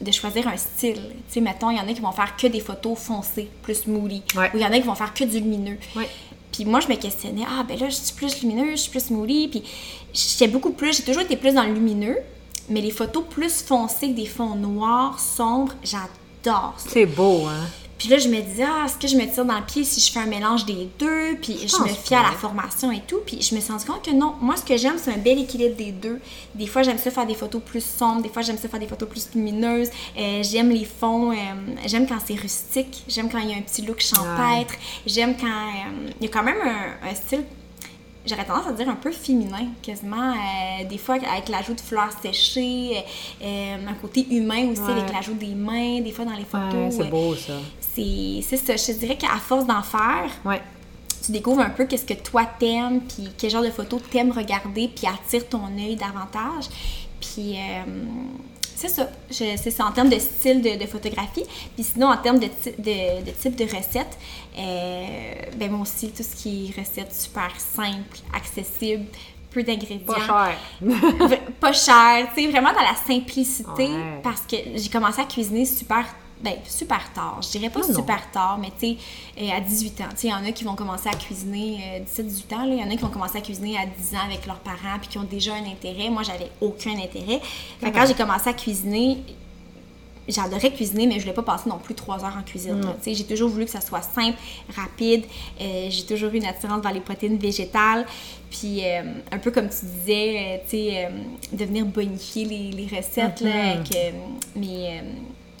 A: de choisir un style. Tu sais, mettons, il y en a qui vont faire que des photos foncées, plus moody.
B: Ouais.
A: Ou il y en a qui vont faire que du lumineux.
B: Ouais.
A: Puis moi, je me questionnais, ah, ben là, je suis plus lumineux, je suis plus moody. Puis j'étais beaucoup plus, j'ai toujours été plus dans le lumineux, mais les photos plus foncées que des fonds noirs, sombres, j'adore ça.
B: C'est beau, hein?
A: Puis là, je me disais, ah, est-ce que je me tire dans le pied si je fais un mélange des deux? Puis je, me fie à la formation et tout. Puis je me suis rendu compte que non. Moi, ce que j'aime, c'est un bel équilibre des deux. Des fois, j'aime ça faire des photos plus sombres. Des fois, j'aime ça faire des photos plus lumineuses. Euh, j'aime les fonds. euh, j'aime quand c'est rustique. J'aime quand il y a un petit look champêtre. J'aime quand euh, il y a quand même un, un style j'aurais tendance à dire un peu féminin, quasiment. euh, des fois, avec l'ajout de fleurs séchées, euh, euh, un côté humain aussi,
B: Ouais.
A: avec l'ajout des mains, des fois dans les photos.
B: Ouais, c'est beau, ça.
A: c'est c'est ça. Je te dirais qu'à force d'en faire,
B: Ouais.
A: tu découvres un peu qu'est-ce que toi t'aimes, puis quel genre de photos t'aimes regarder, puis attire ton œil davantage. Puis euh, c'est ça. C'est ça en termes de style de, de photographie. Puis sinon, en termes de, de, de type de recette, euh, ben moi aussi, tout ce qui est recette super simple, accessible, peu d'ingrédients.
B: Pas cher.
A: Pas cher, tu sais, vraiment dans la simplicité
B: Ouais.
A: parce que j'ai commencé à cuisiner super ben super tard, je dirais pas
B: Non, non.
A: super tard, mais tu sais euh, à 18 ans, tu sais il y en a qui vont commencer à cuisiner 17 18 ans il y en a qui vont commencer à cuisiner à 10 ans avec leurs parents puis qui ont déjà un intérêt. Moi, j'avais aucun intérêt. Fait quand j'ai commencé à cuisiner, j'adorais cuisiner, mais je voulais pas passer non plus trois heures en cuisine. J'ai toujours voulu que ça soit simple, rapide. Euh, j'ai toujours eu une attirance vers les protéines végétales. Puis, euh, un peu comme tu disais, euh, tu sais, euh, de venir bonifier les, les recettes là,
B: Mhm.
A: avec euh, mes, euh,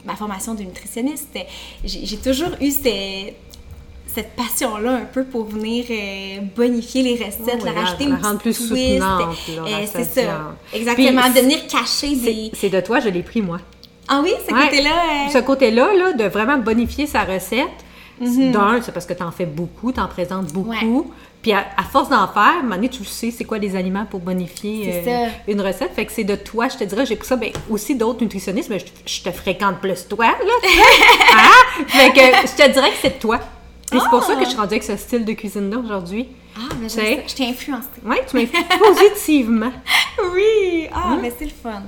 A: ma formation de nutritionniste. J'ai toujours eu ces- cette passion-là un peu pour venir euh, bonifier les recettes, la rajouter
B: la rendre plus soutenante,
A: Euh, c'est ça. Exactement.
B: Puis,
A: de venir cacher des...
B: C'est de toi, je l'ai pris, moi.
A: Ah oui, ce
B: Ouais.
A: côté-là... euh,
B: Ce côté-là, là, de vraiment bonifier sa recette,
A: Mhm.
B: d'un, c'est parce que tu en fais beaucoup, tu en présentes beaucoup.
A: Ouais.
B: Puis à, à force d'en faire, à un moment donné, tu sais c'est quoi les aliments pour bonifier euh, une recette? Fait que c'est de toi, je te dirais, j'ai pris ça, ben, aussi d'autres nutritionnistes, mais je, je te fréquente plus toi, là. Hein? Fait que je te dirais que c'est de toi. C'est pour ça que je suis rendue avec ce style de cuisine-là aujourd'hui.
A: Ah, mais je t'ai influencée.
B: Oui, tu m'as positivement.
A: Oui! Ah,
B: Hein?
A: mais c'est le fun.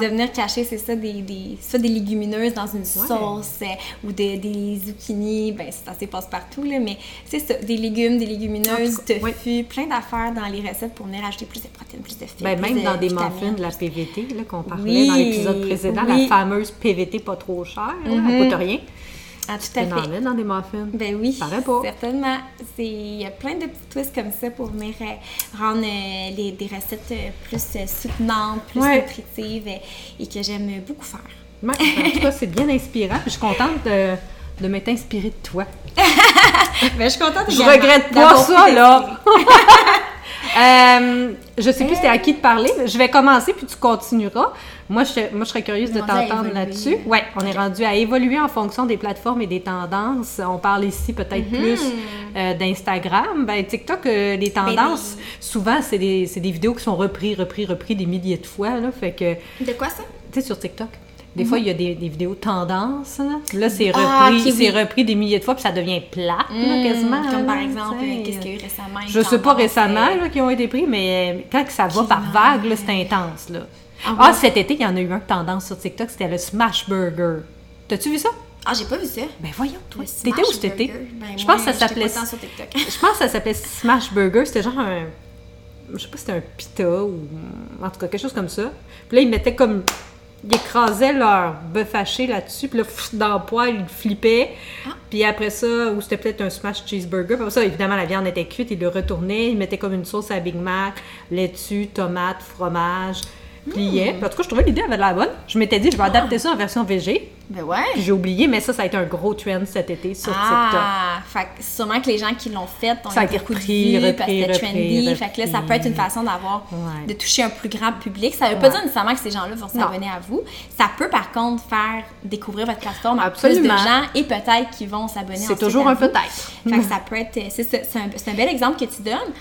A: De venir cacher, c'est ça, des, des, soit des légumineuses dans une sauce euh, ou des, des zucchini, ben ça se passe partout, là, mais c'est ça, des légumes, des légumineuses,
B: cas,
A: tofu, plein d'affaires dans les recettes pour venir ajouter plus de protéines, plus de fibres.
B: Ben, même
A: de
B: dans des muffins de la PVT là, qu'on parlait
A: Oui,
B: dans l'épisode précédent,
A: oui.
B: la fameuse PVT pas trop chère, là, elle
A: Mhm.
B: coûte rien.
A: Ah, tout
B: Tu
A: à
B: en dans des muffins.
A: Ben oui,
B: Paraît pas.
A: certainement. C'est- Il y a plein de petits twists comme ça pour venir euh, rendre euh, les, des recettes euh, plus soutenantes, plus
B: Ouais.
A: nutritives et que j'aime beaucoup faire.
B: En tout cas, c'est bien inspirant. puis Je suis contente de, de m'être inspirée de toi.
A: Ben, je suis contente
B: Je regrette pas ça, là. Euh, je sais plus c'était à qui de parler. Je vais commencer puis tu continueras. Moi, je, moi, je serais curieuse de t'entendre là-dessus. Ouais, on est rendu à évoluer en fonction des plateformes et des tendances. On parle ici peut-être
A: Mhm.
B: plus euh, d'Instagram. Ben, TikTok, euh, les tendances, souvent, c'est des, c'est des vidéos qui sont reprises, reprises, reprises des milliers de fois. Là, fait que,
A: De quoi ça?
B: tu sais, sur TikTok. Des fois, il y a des, des vidéos tendances. Là, Là, c'est repris,
A: Mhm. Ah, ok, oui.
B: c'est repris des milliers de fois, puis ça devient plate, là, quasiment.
A: Comme par exemple, qu'est-ce qu'il y a eu récemment?
B: Je sais pas récemment
A: euh,
B: là, qui ont été pris, mais euh, quand que ça va par vague, c'est intense. Là.
A: Ah
B: Ah,
A: ouais?
B: cet été, il y en a eu un tendance sur TikTok, c'était le Smash Burger. T'as-tu vu ça?
A: Ah, j'ai pas vu ça.
B: Ben voyons, toi. T'étais où cet été?
A: Ben,
B: je pense que ça s'appelait. Je pense que ça s'appelait Smash Burger. C'était genre un. Je sais pas si c'était un pita ou. En tout cas, quelque chose comme ça. Puis là, ils mettaient comme. Ils écrasaient leur bœuf haché là-dessus. Puis là, pff, dans le poêle, ils le flippaient.
A: Ah.
B: Puis après ça, ou c'était peut-être un smash cheeseburger. Puis après ça, évidemment, la viande était cuite. Ils le retournaient. Ils mettaient comme une sauce à Big Mac, laitue, tomate, fromage. Pliait. En tout cas, je trouvais l'idée avait de la bonne. Je m'étais dit, je vais adapter ça en version végé.
A: Ben ouais.
B: Puis j'ai oublié, mais ça, ça a été un gros trend cet été sur TikTok.
A: Ah, fait que sûrement que les gens qui l'ont fait ont
B: Ça a été repris, repris,
A: parce que c'était
B: repris,
A: trendy.
B: repris.
A: Fait que là, ça peut être une façon d'avoir,
B: Ouais.
A: de toucher un plus grand public. Ça veut pas dire nécessairement que ces gens-là vont s'abonner à vous. Ça peut par contre faire découvrir votre plateforme à plus de gens et peut-être qu'ils vont s'abonner
B: C'est toujours un peut-être.
A: Fait que ça peut être, c'est ça, c'est un, un bel exemple que tu donnes.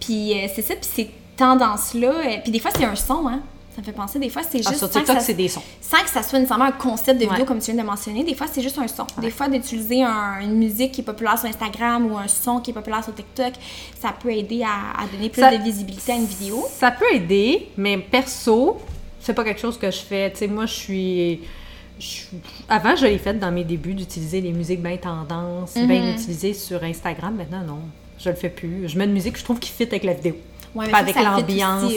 A: Puis euh, c'est ça, puis ces tendances-là, euh, puis des fois c'est un son, hein. Ça me fait penser, des fois c'est
B: Ah,
A: juste.
B: sur
A: sans que
B: TikTok, c'est des sons.
A: sans que ça soit nécessairement un concept de vidéo comme tu viens de mentionner, des fois c'est juste un son. Des fois d'utiliser un- une musique qui est populaire sur Instagram ou un son qui est populaire sur TikTok, ça peut aider à, à donner plus
B: Ça-
A: de visibilité à une vidéo.
B: Ça peut aider, mais perso, c'est pas quelque chose que je fais. Tu sais, moi, je suis. je Avant, je l'ai fait dans mes débuts d'utiliser les musiques bien tendances, bien
A: Mhm.
B: utilisées sur Instagram. Maintenant, non. Je le fais plus. Je mets une musique que je trouve qui fit avec la vidéo.
A: Ouais,
B: avec l'ambiance.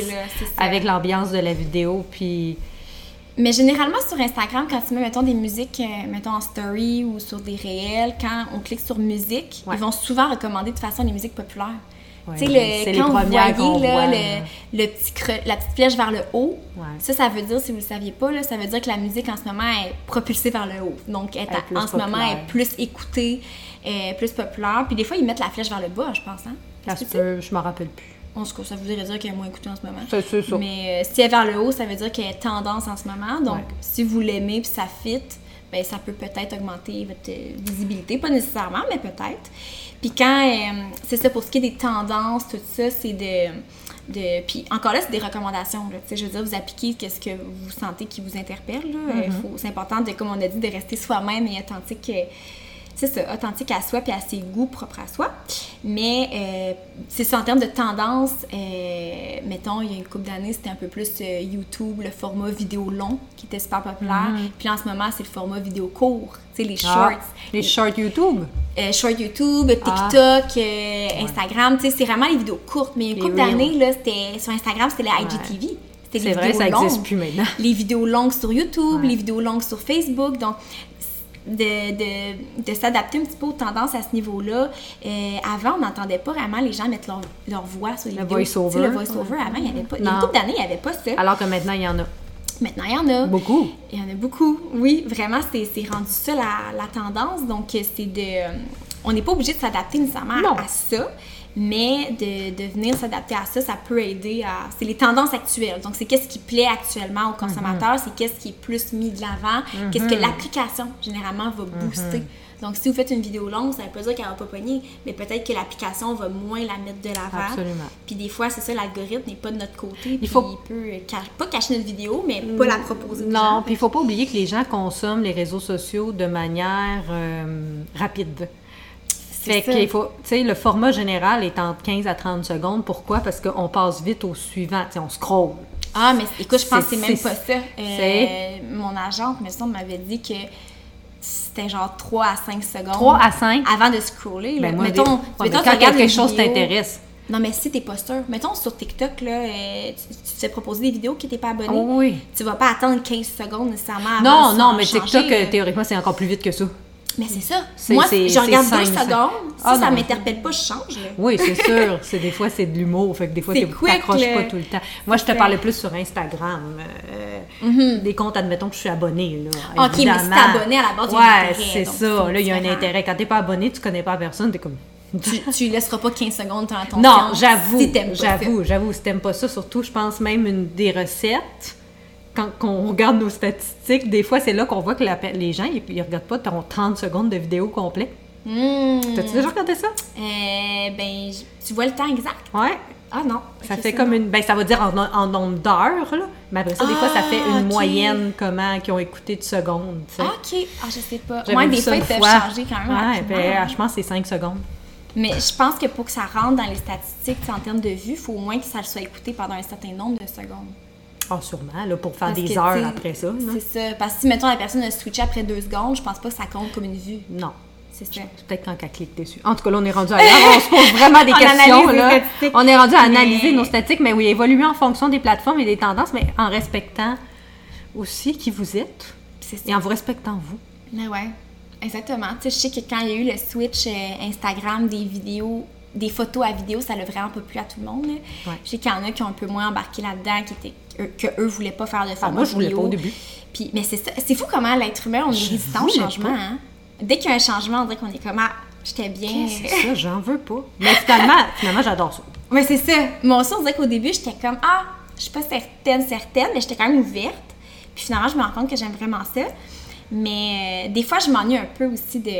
B: Avec l'ambiance de la vidéo, puis.
A: Mais généralement sur Instagram, quand tu mets, mettons, des musiques, euh, mettons en story ou sur des réels, quand on clique sur musique,
B: Ouais.
A: ils vont souvent recommander de toute façon les musiques populaires.
B: Ouais,
A: tu sais, le-
B: c'est les
A: quand vous voyez là,
B: voit,
A: le, le petit cre- la petite flèche vers le haut,
B: Ouais.
A: ça, ça veut dire, si vous ne le saviez pas, là, ça veut dire que la musique en ce moment est propulsée vers le haut. Donc, est
B: Elle
A: à- en ce moment,
B: populaire.
A: elle est plus écoutée, plus populaire. Puis des fois, ils mettent la flèche vers le bas, je pense. Hein?
B: Ça se peut, je m'en rappelle plus.
A: En tout cas, ça voudrait dire qu'elle est moins écoutée en ce moment.
B: C'est ça.
A: Mais euh, si elle est vers le haut, ça veut dire qu'elle est tendance en ce moment. Donc,
B: Ouais.
A: si vous l'aimez puis ça fit, ben, ça peut peut-être augmenter votre euh, visibilité. Pas nécessairement, mais peut-être. Puis quand, euh, c'est ça, pour ce qui est des tendances, tout ça, c'est de... de puis encore là, c'est des recommandations. Là. Je veux dire, vous appliquez qu'est-ce que vous sentez qui vous interpelle. faut- c'est important, de, comme on a dit, de rester soi-même et authentique. euh, c'est ça, authentique à soi puis à ses goûts propres à soi. Mais euh, c'est ça, en termes de tendance, euh, mettons, il y a une couple d'années, c'était un peu plus euh, YouTube, le format vidéo long qui était super populaire. Puis en ce moment, c'est le format vidéo court, tu sais, les.
B: Ah,
A: shorts.
B: les shorts YouTube?
A: Euh, short YouTube, TikTok,
B: Ah.
A: euh, Instagram, tu sais, c'est vraiment les vidéos courtes. Mais il y a une couple d'années, là, c'était sur Instagram, c'était les IGTV. C'était les
B: C'est vrai,
A: vidéos
B: ça n'existe plus maintenant.
A: les vidéos longues sur YouTube,
B: Ouais.
A: les vidéos longues sur Facebook. Donc, de, de, de s'adapter un petit peu aux tendances à ce niveau-là. Euh, avant, on n'entendait pas vraiment les gens mettre leur, leur voix sur les
B: Le
A: vidéos. sais, Le voice-over, avant, il n'y avait pas. Il y a une
B: Non.
A: couple d'années, il n'y avait pas ça.
B: Alors que maintenant, il y en a
A: Maintenant, il y en a.
B: beaucoup.
A: Il y en a beaucoup. Oui, vraiment, c'est rendu ça la, la tendance. Donc, c'est de. On n'est pas obligé de s'adapter nécessairement
B: Non.
A: à ça, mais de, de venir s'adapter à ça, ça peut aider à. C'est les tendances actuelles. Donc, c'est qu'est-ce qui plaît actuellement aux consommateurs, c'est qu'est-ce qui est plus mis de l'avant, qu'est-ce que l'application, généralement, va booster. Donc, si vous faites une vidéo longue, ça ne veut pas dire qu'elle va pas pogner, mais peut-être que l'application va moins la mettre de l'avant.
B: Absolument.
A: Puis des fois, c'est ça, l'algorithme n'est pas de notre côté. puis
B: faut-
A: il peut pas cacher notre vidéo, mais pas la proposer. gens.
B: Non, puis il faut pas oublier que les gens consomment les réseaux sociaux de manière euh, rapide. Fait qu'il faut, tu sais, le format général est entre 15 à 30 secondes. Pourquoi? Parce qu'on passe vite au suivant. Tu sais, on scroll.
A: Ah, mais écoute, je pense que
B: C'est-
A: même pas ça. Euh, mon agente, me semble, m'avait dit que c'était genre 3 à 5 secondes.
B: 3 à 5.
A: Avant de scroller. là.
B: Ben moi,
A: mettons,
B: des- ouais,
A: mettons,
B: mais quand quelque chose t'intéresse.
A: Non, mais si t'es pas sûr. Mettons sur TikTok, là, euh, tu, tu te fais proposer des vidéos qui t'es pas abonné.
B: Oh oui.
A: Tu vas pas attendre 15 secondes nécessairement
B: Non,
A: avant
B: non,
A: s'en
B: mais
A: changer,
B: TikTok, euh,
A: là.
B: théoriquement, c'est encore plus vite que ça.
A: Mais c'est ça. Moi, je regarde deux secondes. Si
B: Ah,
A: ça m'interpelle pas, je change. là.
B: Oui, c'est sûr. C'est des fois c'est de l'humour, fait que des fois tu t'accroches pas tout le temps. Moi, je te parlais plus sur Instagram. euh, Des comptes, admettons que je suis abonnée là.
A: Mhm. Ok, mais si t'es
B: évidemment.
A: abonné, à la base,
B: Ouais, c'est ça. Là, il y a un intérêt. Quand t'es pas abonné, tu connais pas la personne, t'es comme.
A: tu, tu laisseras pas 15 secondes dans ton
B: Non, j'avoue,
A: si
B: j'avoue, j'avoue, si t'aimes pas ça, surtout, je pense même une des recettes, quand on regarde nos statistiques, des fois, c'est là qu'on voit que la les gens, ils, ils regardent pas ton 30 secondes de vidéo complet.
A: Hmm.
B: T'as-tu déjà regardé ça?
A: Euh, ben, tu vois le temps exact?
B: Ouais.
A: Ah non.
B: Ça fait comme une. Ben, ça va dire en, en nombre d'heures, là. Mais après ça, des fois, ça fait
A: Ah,
B: une
A: ok.
B: moyenne, comment, qui ont écouté de secondes, tu sais.
A: Ah, ok. Ah, je sais pas. Moi, des fois, ils peuvent changer quand même.
B: Ouais, ben, je pense que c'est 5 secondes.
A: Mais je pense que pour que ça rentre dans les statistiques, en termes de vues, il faut au moins que ça soit écouté pendant un certain nombre de secondes.
B: Ah, sûrement, là, pour faire
A: Parce
B: des
A: que,
B: heures après ça.
A: C'est ça. Parce que si, mettons, la personne a switché après deux secondes, je pense pas que ça compte comme une vue.
B: Non.
A: C'est ça.
B: Peut-être quand elle clique dessus. En tout cas, là, on est rendu ailleurs. On se pose vraiment des
A: On
B: questions. Là. On est rendu à
A: Mais-
B: analyser nos statistiques, mais oui, évoluer en fonction des plateformes et des tendances, mais en respectant aussi qui vous êtes et en vous respectant vous.
A: Mais ouais, exactement. Tu sais, je sais que quand il y a eu le switch euh, Instagram des vidéos, des photos à vidéo, ça l'a vraiment pas plu à tout le monde.
B: Ouais.
A: Je sais qu'il y en a qui ont un peu moins embarqué là-dedans, qui étaient que eux voulaient pas faire de
B: Ah,
A: format
B: moi, je voulais
A: vidéo.
B: pas au début.
A: Puis, mais c'est ça, c'est fou comment l'être humain, on est
B: Je
A: résistant au changement. Hein? Dès qu'il y a un changement, on dirait qu'on est comme ah, j'étais bien.
B: C'est ça, j'en veux pas. Mais finalement, finalement j'adore ça.
A: Ouais, c'est ça. Moi aussi, on dirait qu'au début, j'étais comme ah, je suis pas certaine, certaine, mais j'étais quand même ouverte. Puis finalement, je me rends compte que j'aime vraiment ça. Mais euh, des fois, je m'ennuie un peu aussi de,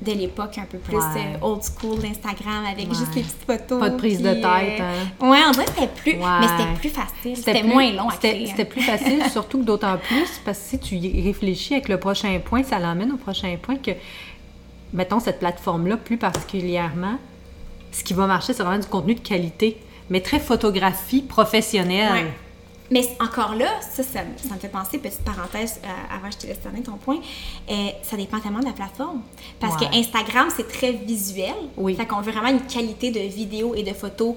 A: de l'époque un peu plus
B: Ouais.
A: euh, old school d'Instagram avec
B: Ouais.
A: juste les petites photos.
B: Pas de prise de tête,
A: euh,
B: hein.
A: Ouais, on dirait que c'était plus.
B: Ouais.
A: Mais c'était plus facile. C'était moins long à
B: c'était-
A: créer. hein.
B: C'était plus facile, surtout que d'autant plus, parce que si tu y réfléchis avec le prochain point, ça l'emmène au prochain point que, mettons, cette plateforme-là, plus particulièrement, ce qui va marcher, c'est vraiment du contenu de qualité, mais très photographie professionnelle.
A: Mais encore là, ça, ça, me- ça me fait penser, petite parenthèse euh, avant que je te laisse terminer ton point, euh, ça dépend tellement de la plateforme. Parce
B: Ouais.
A: que Instagram, c'est très visuel.
B: Oui.
A: Fait qu'on veut vraiment une qualité de vidéo et de photos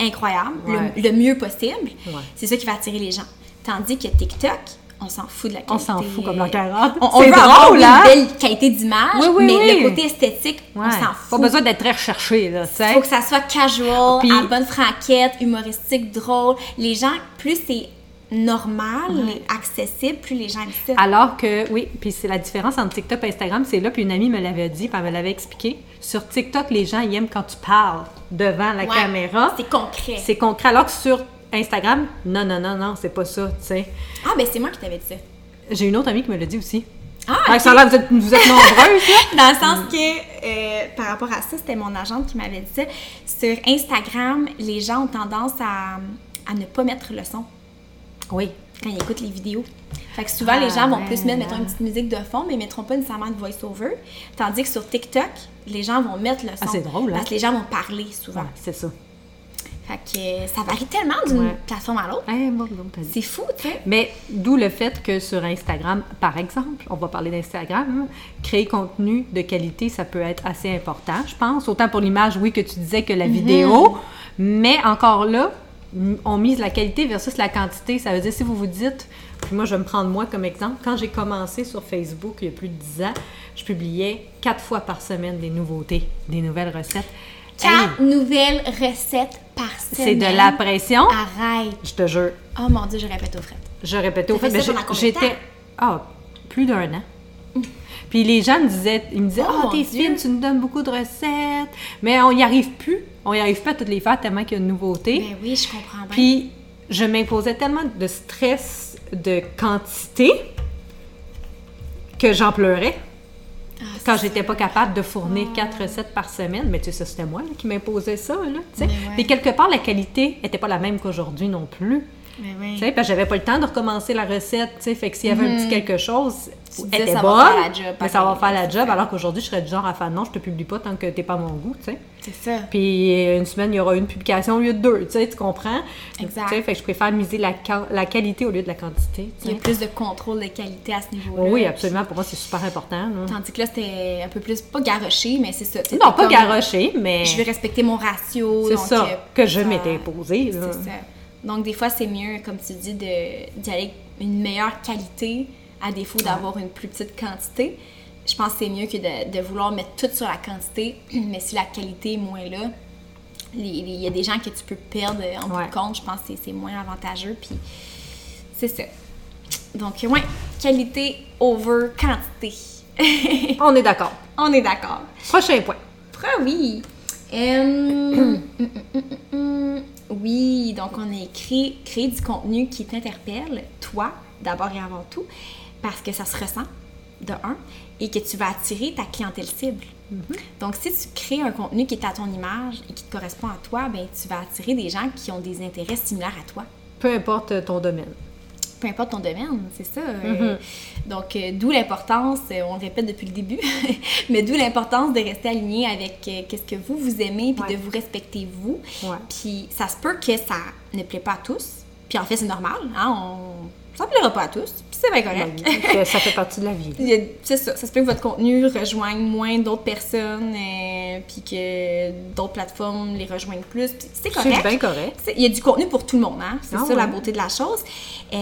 A: incroyable, le- mieux possible.
B: Ouais.
A: C'est ça qui va attirer les gens. Tandis que TikTok, on s'en fout de la qualité.
B: On s'en fout comme la carotte.
A: On, on
B: C'est
A: veut avoir
B: drôle,
A: une
B: hein?
A: belle qualité d'image,
B: Oui, oui,
A: mais
B: oui.
A: le côté esthétique, on
B: Ouais.
A: s'en
B: Pas
A: fout.
B: besoin d'être très recherché, là, tu sais.
A: faut que ça soit casual,
B: Puis-
A: à bonne franquette, humoristique, drôle. Les gens, plus c'est normal, accessible, plus les gens aiment ça.
B: Alors que, oui, puis c'est la différence entre TikTok et Instagram, c'est là, puis une amie me l'avait dit, puis elle me l'avait expliqué. Sur TikTok, les gens, ils aiment quand tu parles devant la
A: Ouais.
B: caméra.
A: C'est concret.
B: C'est concret. Alors que sur Instagram, non, non, non, non, c'est pas ça, tu sais.
A: Ah, ben c'est moi qui t'avais dit ça.
B: J'ai une autre amie qui me l'a dit aussi.
A: Ah,
B: Ouais,
A: ok.
B: ça a l'air, vous êtes, vous êtes nombreuses, là.
A: Dans le sens que, euh, par rapport à ça, c'était mon agente qui m'avait dit ça. Sur Instagram, les gens ont tendance à, à ne pas mettre le son
B: Oui.
A: quand ils écoutent les vidéos. Fait que souvent,
B: Ah,
A: les gens vont plus mettre, mettons, une petite musique de fond, mais ils mettront pas nécessairement de voice-over. Tandis que sur TikTok, les gens vont mettre le son.
B: Ah, c'est drôle, hein?
A: Parce que les gens vont parler souvent.
B: Ouais, c'est ça.
A: Fait que euh, ça varie tellement d'une
B: Ouais.
A: plateforme à l'autre.
B: Bon.
A: C'est fou, tu sais.
B: Mais d'où le fait que sur Instagram, par exemple, on va parler d'Instagram, hein, créer contenu de qualité, ça peut être assez important, je pense. Autant pour l'image, oui, que tu disais que la
A: Mhm.
B: vidéo, mais encore là, on mise la qualité versus la quantité. Ça veut dire, si vous vous dites, puis moi je vais me prendre moi comme exemple, quand j'ai commencé sur Facebook il y a plus de 10 ans, je publiais quatre fois par semaine des nouveautés, des nouvelles recettes. Hey,
A: Quatre nouvelles recettes par
B: c'est
A: semaine.
B: de la pression,
A: Arrête.
B: je te jure.
A: Oh mon Dieu, je répète aux frettes.
B: Je répétais au fait mais j'étais. Ah, plus d'un an. Puis les gens me disaient, ils me disaient,
A: Oh,
B: ah, t'es fine, tu nous donnes beaucoup de recettes. Mais on n'y arrive plus. On n'y arrive pas à toutes les faire tellement qu'il y a une nouveauté.
A: Ben oui, je comprends bien.
B: Puis je m'imposais tellement de stress de quantité que j'en pleurais
A: Ah,
B: quand j'étais pas capable de fournir quatre recettes par semaine. Mais tu sais, c'était moi là, qui m'imposais ça. Là, tu sais.
A: Mais
B: quelque part, la qualité n'était pas la même qu'aujourd'hui non plus.
A: Oui.
B: Tu sais, parce que j'avais pas le temps de recommencer la recette, tu sais, fait que s'il y avait un petit quelque chose,
A: Tu
B: elle était
A: ça
B: bonne,
A: va faire la job,
B: mais ça va faire la job, alors qu'aujourd'hui, je serais du genre à faire non, je te publie pas tant que t'es pas à mon goût, tu sais.
A: C'est ça.
B: Puis euh, une semaine, il y aura une publication au lieu de deux, tu sais, tu comprends?
A: Exact.
B: Tu sais, fait que je préfère miser la, la qualité au lieu de la quantité,
A: Il y a plus de contrôle de qualité à ce niveau-là.
B: Oui, absolument, pour moi, c'est super important.
A: Tandis que là, c'était un peu plus, pas garoché, mais c'est ça.
B: Non, pas
A: comme,
B: garoché, mais
A: Je vais respecter mon ratio.
B: c'est ça
A: euh,
B: que je m'étais imposé.
A: C'est ça. Donc, des fois, c'est mieux, comme tu dis, de- d'y aller avec une meilleure qualité à défaut d'avoir une plus petite quantité. Je pense que c'est mieux que de, de vouloir mettre tout sur la quantité, mais si la qualité est moins là, il y a des gens que tu peux perdre en bout
B: Ouais.
A: de compte. Je pense que c'est- moins avantageux. Puis, c'est ça. Donc, ouais, qualité over quantité.
B: On est d'accord.
A: On est d'accord.
B: Prochain point.
A: Pourquoi oui? Euh, oui, donc on a écrit créer du contenu qui t'interpelle, toi, d'abord et avant tout, parce que ça se ressent, de un, et que tu vas attirer ta clientèle cible. Donc, si tu crées un contenu qui est à ton image et qui te correspond à toi, ben, tu vas attirer des gens qui ont des intérêts similaires à toi
B: Peu importe ton domaine.
A: Peu importe ton domaine, c'est ça. euh, donc, euh, d'où l'importance, euh, on le répète depuis le début, mais d'où l'importance de rester aligné avec qu'est-ce que vous, vous aimez, puis
B: Ouais.
A: de vous respecter vous.
B: Ouais.
A: Puis, ça se peut que ça ne plaît pas à tous. Puis, en fait, c'est normal, hein, on... ça ne plaira pas à tous, c'est bien correct.
B: Ça fait partie de la vie.
A: C'est ça, ça se peut que votre contenu rejoigne moins d'autres personnes, euh, puis que d'autres plateformes les rejoignent plus, c'est correct.
B: C'est bien correct.
A: Il y a du contenu pour tout le monde, hein? C'est
B: Ah
A: ça la beauté de la chose. Euh,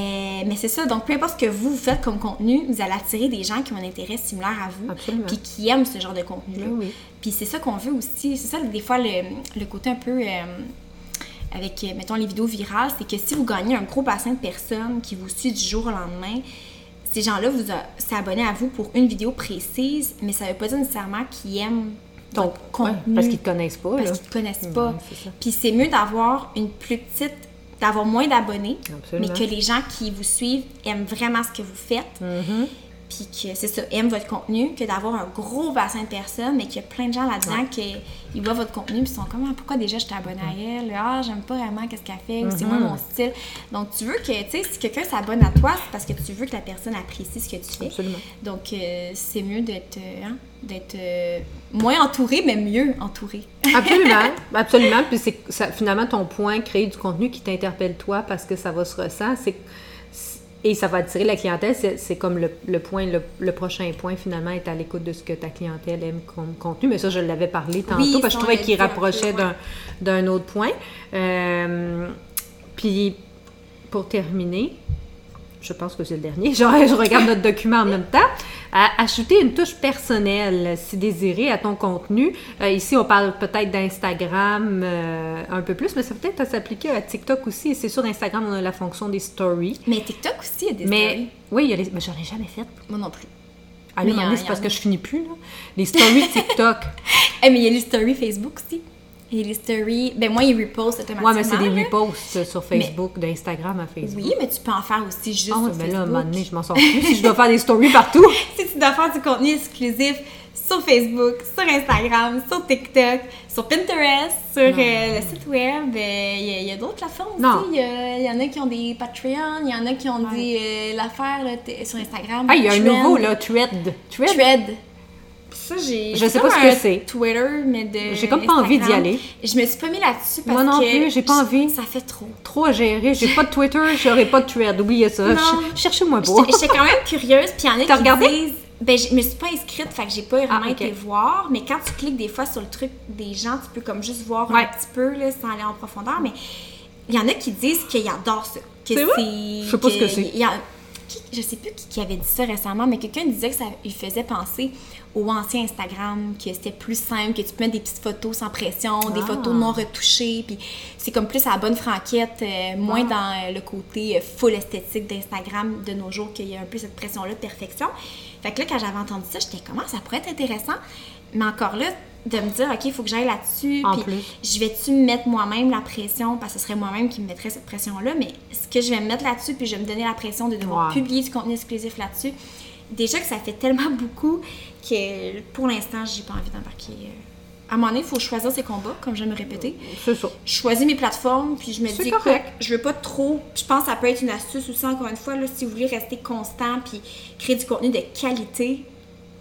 A: mais c'est ça, donc peu importe ce que vous, vous faites comme contenu, vous allez attirer des gens qui ont un intérêt similaire à vous. Puis qui aiment ce genre de contenu-là.
B: Oui, oui.
A: Puis c'est ça qu'on veut aussi. C'est ça, des fois, le, le côté un peu. euh, avec, euh, mettons, les vidéos virales, c'est que si vous gagnez un gros bassin de personnes qui vous suivent du jour au lendemain, ces gens-là vous s'abonnent à vous pour une vidéo précise, mais ça veut pas dire nécessairement qu'ils aiment
B: Donc,
A: votre contenu
B: ouais, parce qu'ils te connaissent pas.
A: parce qu'ils te connaissent pas.
B: C'est ça.
A: Puis c'est mieux d'avoir une plus petite, d'avoir moins d'abonnés, mais que les gens qui vous suivent aiment vraiment ce que vous faites.
B: Mm-hmm.
A: Puis que c'est ça, aiment votre contenu, que d'avoir un gros bassin de personnes, mais qu'il y a plein de gens là-dedans qui ils voient votre contenu puis sont comme ah, pourquoi déjà je t'abonne à elle, ah j'aime pas vraiment qu'est-ce qu'elle fait, ou c'est
B: Mm-hmm.
A: moi mon style. Donc tu veux que, tu sais, si quelqu'un s'abonne à toi, c'est parce que tu veux que la personne apprécie ce que tu fais.
B: Absolument.
A: Donc euh, c'est mieux d'être hein, d'être euh, moins entouré, mais mieux entouré.
B: Absolument, absolument. Puis c'est finalement ton point, créer du contenu qui t'interpelle toi parce que ça va se ressentir, c'est et ça va attirer la clientèle. C'est comme le, le point, le, le prochain point finalement est à l'écoute de ce que ta clientèle aime comme contenu. Mais ça, je l'avais parlé tantôt
A: Oui,
B: parce que je trouvais qu'il rapprochait d'un autre point. Euh, puis pour terminer, je pense que c'est le dernier. Je, je regarde notre document en même temps. À- ajouter une touche personnelle, si désiré, à ton contenu. Euh, ici, on parle peut-être d'Instagram euh, un peu plus, mais ça peut être s'appliquer à TikTok aussi. C'est sûr, Instagram, on a la fonction des stories.
A: Mais TikTok aussi, il y a des
B: Mais
A: stories.
B: oui, il y a les... mais j'en ai jamais fait.
A: Moi non plus.
B: Ah,
A: en-
B: c'est parce que je finis plus. Là. Les stories TikTok.
A: Eh, mais il y a les stories Facebook aussi. Et les stories, ben moi, ils repostent automatiquement.
B: ouais, mais c'est des reposts sur Facebook, d'Instagram à Facebook.
A: Oui, mais tu peux en faire aussi juste
B: Ah,
A: sur
B: mais là, à un
A: Facebook.
B: moment donné, je m'en sors plus. si je dois faire des stories partout.
A: si tu dois faire du contenu exclusif sur Facebook, sur Instagram, sur TikTok, sur Pinterest, sur euh, le site web, euh, il y a- a, d'autres plateformes aussi. Il y, y en a qui ont des Patreon, il y en a qui ont des euh, l'affaire sur Instagram.
B: Ah, il y a un nouveau, là, Thread. Thread?
A: Thread. Ça, j'ai.
B: Je sais pas ce que c'est.
A: Twitter, mais de.
B: J'ai comme pas envie d'y aller.
A: Je me suis pas mis là-dessus parce
B: Moi non
A: que.
B: plus, j'ai pas envie.
A: Ça fait trop.
B: Trop à gérer. J'ai pas de Twitter, j'aurai pas de Thread. Oubliez ça. Cherchez-moi pas.
A: J'étais quand même curieuse, puis il y en a qui
B: regardé?
A: disent... Ben, je me suis pas inscrite, fait que j'ai pas vraiment
B: Ah,
A: été voir, mais quand tu cliques des fois sur le truc des gens, tu peux comme juste voir
B: Ouais.
A: un petit peu, là, sans aller en profondeur, mais il y en a qui disent qu'ils adorent ça. Que
B: C'est. Je sais pas ce que c'est.
A: je sais plus qui, qui avait dit ça récemment, mais quelqu'un disait que ça lui faisait penser au ancien Instagram, que c'était plus simple, que tu peux mettre des petites photos sans pression, des
B: Ah.
A: photos non retouchées, puis c'est comme plus à la bonne franquette, euh, moins
B: Ah.
A: dans euh, le côté euh, full esthétique d'Instagram de nos jours, qu'il y a un peu cette pression-là de perfection. Fait que là, quand j'avais entendu ça, j'étais comment ça pourrait être intéressant, mais encore là, de me dire, OK, il faut que j'aille là-dessus, puis je vais-tu me mettre moi-même la pression, parce que ce serait moi-même qui me mettrait cette pression-là, mais est-ce que je vais me mettre là-dessus, puis je vais me donner la pression de devoir publier du contenu exclusif là-dessus? Déjà que ça fait tellement beaucoup que pour l'instant, j'ai pas envie d'embarquer. euh. À un moment donné, il faut choisir ses combats, comme j'aime me répéter.
B: C'est ça.
A: Je choisis mes plateformes, puis je me dis,
B: correct.
A: je veux pas trop. Je pense que ça peut être une astuce aussi, encore une fois, là, si vous voulez rester constant, puis créer du contenu de qualité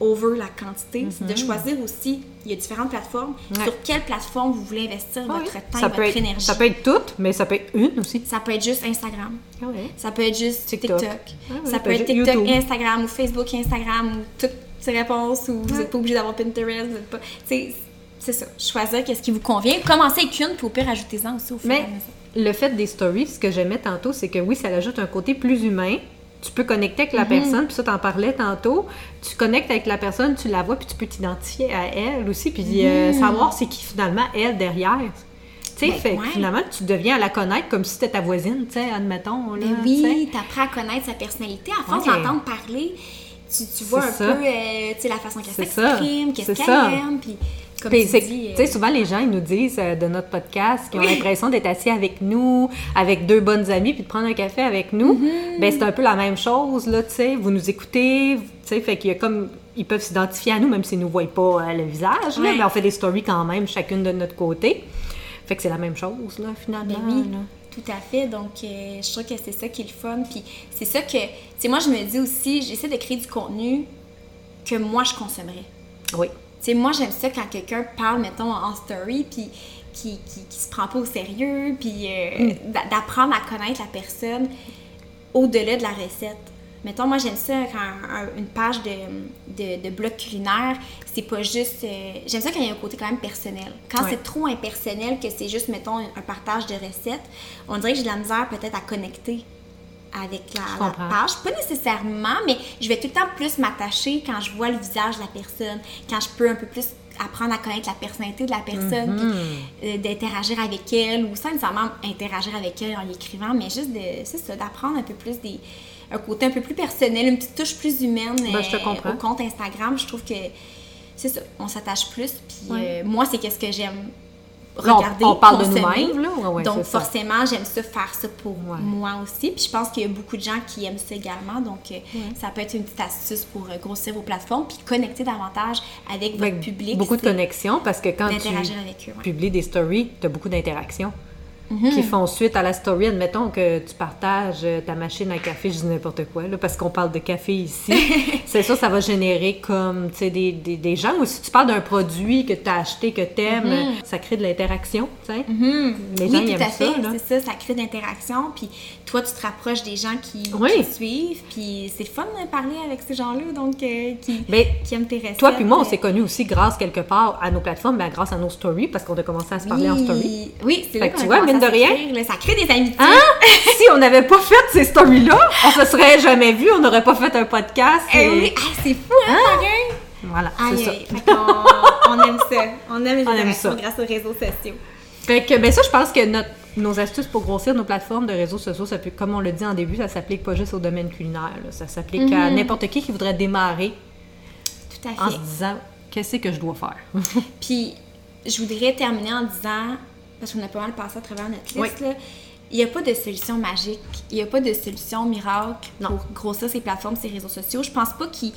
A: over la quantité, c'est de choisir aussi, il y a différentes plateformes.
B: Ouais.
A: sur quelle plateforme vous voulez investir
B: Ouais.
A: votre temps,
B: ça,
A: votre
B: peut être,
A: énergie?
B: ça peut être toutes, mais ça peut être une aussi.
A: Ça peut être juste Instagram.
B: Ah.
A: Ça peut être juste
B: TikTok.
A: TikTok.
B: Ah oui,
A: ça
B: peut
A: être TikTok,
B: YouTube.
A: Instagram ou Facebook, Instagram ou toutes ces réponses ou vous n'êtes pas obligé d'avoir Pinterest. Vous pas. C'est c'est ça. Choisir qu'est-ce qui vous convient. Commencez avec une, puis au pire, ajoutez-en aussi au fur et à
B: Mais
A: mesure.
B: le fait des stories, ce que j'aimais tantôt, c'est que oui, ça ajoute un côté plus humain. Tu peux connecter avec la
A: Mhm.
B: personne, puis ça, t'en parlais tantôt. Tu connectes avec la personne, tu la vois, puis tu peux t'identifier à elle aussi, puis euh, savoir c'est qui finalement elle derrière. Tu sais,
A: Mhm. Ben,
B: fait
A: ouais.
B: finalement, tu deviens à la connaître comme si c'était ta voisine, tu sais, admettons. Là,
A: Ben oui, t'apprends à connaître sa personnalité. À force
B: Ouais.
A: d'entendre parler, tu, tu vois un
B: ça.
A: peu euh, la façon qu'elle s'exprime, qu'est-ce
B: C'est
A: qu'elle aime. Puis, comme
B: Puis
A: tu dis, euh,
B: sais, souvent les gens ils nous disent euh, de notre podcast qu'ils ont
A: Oui.
B: l'impression d'être assis avec nous, avec deux bonnes amies, puis de prendre un café avec nous.
A: Mm-hmm.
B: Ben c'est un peu la même chose là, tu sais. Vous nous écoutez, tu sais, fait qu'il y a comme ils peuvent s'identifier à nous même s'ils nous voient pas euh, le visage. Là, mais on fait des stories quand même chacune de notre côté. Fait que c'est la même chose là finalement.
A: Ben oui,
B: là.
A: tout à fait. Donc, je trouve que c'est ça qui est le fun. Puis, c'est ça que, tu sais, moi, je me dis aussi, j'essaie de créer du contenu que moi, je consommerais.
B: Oui.
A: Sais, moi, j'aime ça quand quelqu'un parle, mettons, en story, puis qui, qui, qui se prend pas au sérieux, puis euh, d'a- d'apprendre à connaître la personne au-delà de la recette. Mettons, moi, j'aime ça quand un- un- une page de, de, de blog culinaire, c'est pas juste... euh, j'aime ça quand il y a un côté quand même personnel. Quand
B: Ouais.
A: c'est trop impersonnel, que c'est juste, mettons, un partage de recettes, on dirait que j'ai de la misère peut-être à connecter avec la, page. Pas nécessairement, mais je vais tout le temps plus m'attacher quand je vois le visage de la personne, quand je peux un peu plus apprendre à connaître la personnalité de la personne,
B: Mhm.
A: puis euh, d'interagir avec elle, ou sans nécessairement interagir avec elle en l'écrivant, mais juste de, c'est ça, d'apprendre un peu plus des, un côté un peu plus personnel, une petite touche plus humaine
B: Ben, je te
A: euh,
B: comprends.
A: au compte Instagram. Je trouve que c'est ça, on s'attache plus, puis
B: Ouais.
A: euh, moi, c'est qu'est-ce que j'aime regarder,
B: on parle de nous-mêmes, là. Ouais, ouais,
A: donc, forcément, j'aime ça faire ça pour
B: Ouais.
A: moi aussi. Puis je pense qu'il y a beaucoup de gens qui aiment ça également. Donc, euh, ça peut être une petite astuce pour euh, grossir vos plateformes puis connecter davantage avec votre
B: Avec
A: public.
B: beaucoup de connexions parce que quand tu
A: avec eux.
B: publies des stories, tu as beaucoup d'interactions
A: Mhm.
B: qui font suite à la story. Admettons que tu partages euh, ta machine à café, je dis n'importe quoi, là, parce qu'on parle de café ici. c'est ça, ça va générer comme des, des, des gens. Ou si tu parles d'un produit que tu as acheté, que tu aimes, ça crée de l'interaction. tu sais. Les gens
A: Mhm. oui, tout
B: aiment
A: à fait. C'est ça, ça crée d'interaction. Puis toi, tu te rapproches des gens qui,
B: Oui.
A: qui suivent. Puis c'est fun de parler avec ces gens-là, donc euh, qui,
B: Mais
A: qui aiment tes recettes.
B: toi puis moi, on
A: euh,
B: s'est connus aussi grâce quelque part à nos plateformes, mais grâce à nos stories, parce qu'on a commencé à se parler en story.
A: Oui, c'est là
B: que tu vois, mine de rien.
A: là. Ça crée des amitiés.
B: Hein? si on n'avait pas fait ces stories-là, on se serait jamais vu, on n'aurait pas fait un podcast.
A: Eh oui, ah, c'est fou, hein, pareil?
B: Voilà, c'est ça.
A: on aime ça. On aime les
B: On aime ça.
A: grâce aux réseaux sociaux.
B: Fait que, ben ça, je pense que notre, nos astuces pour grossir nos plateformes de réseaux sociaux, ça peut, comme on l'a dit en début, ça s'applique pas juste au domaine culinaire. là. Ça s'applique à n'importe qui qui voudrait démarrer
A: Tout à
B: en se disant qu'est-ce que je dois faire?
A: Puis, je voudrais terminer en disant, parce qu'on a pas mal passé à travers notre liste,
B: Oui.
A: là, il n'y a pas de solution magique, il n'y a pas de solution miracle
B: Non.
A: pour grossir ces plateformes, ces réseaux sociaux. Je pense pas qu'il.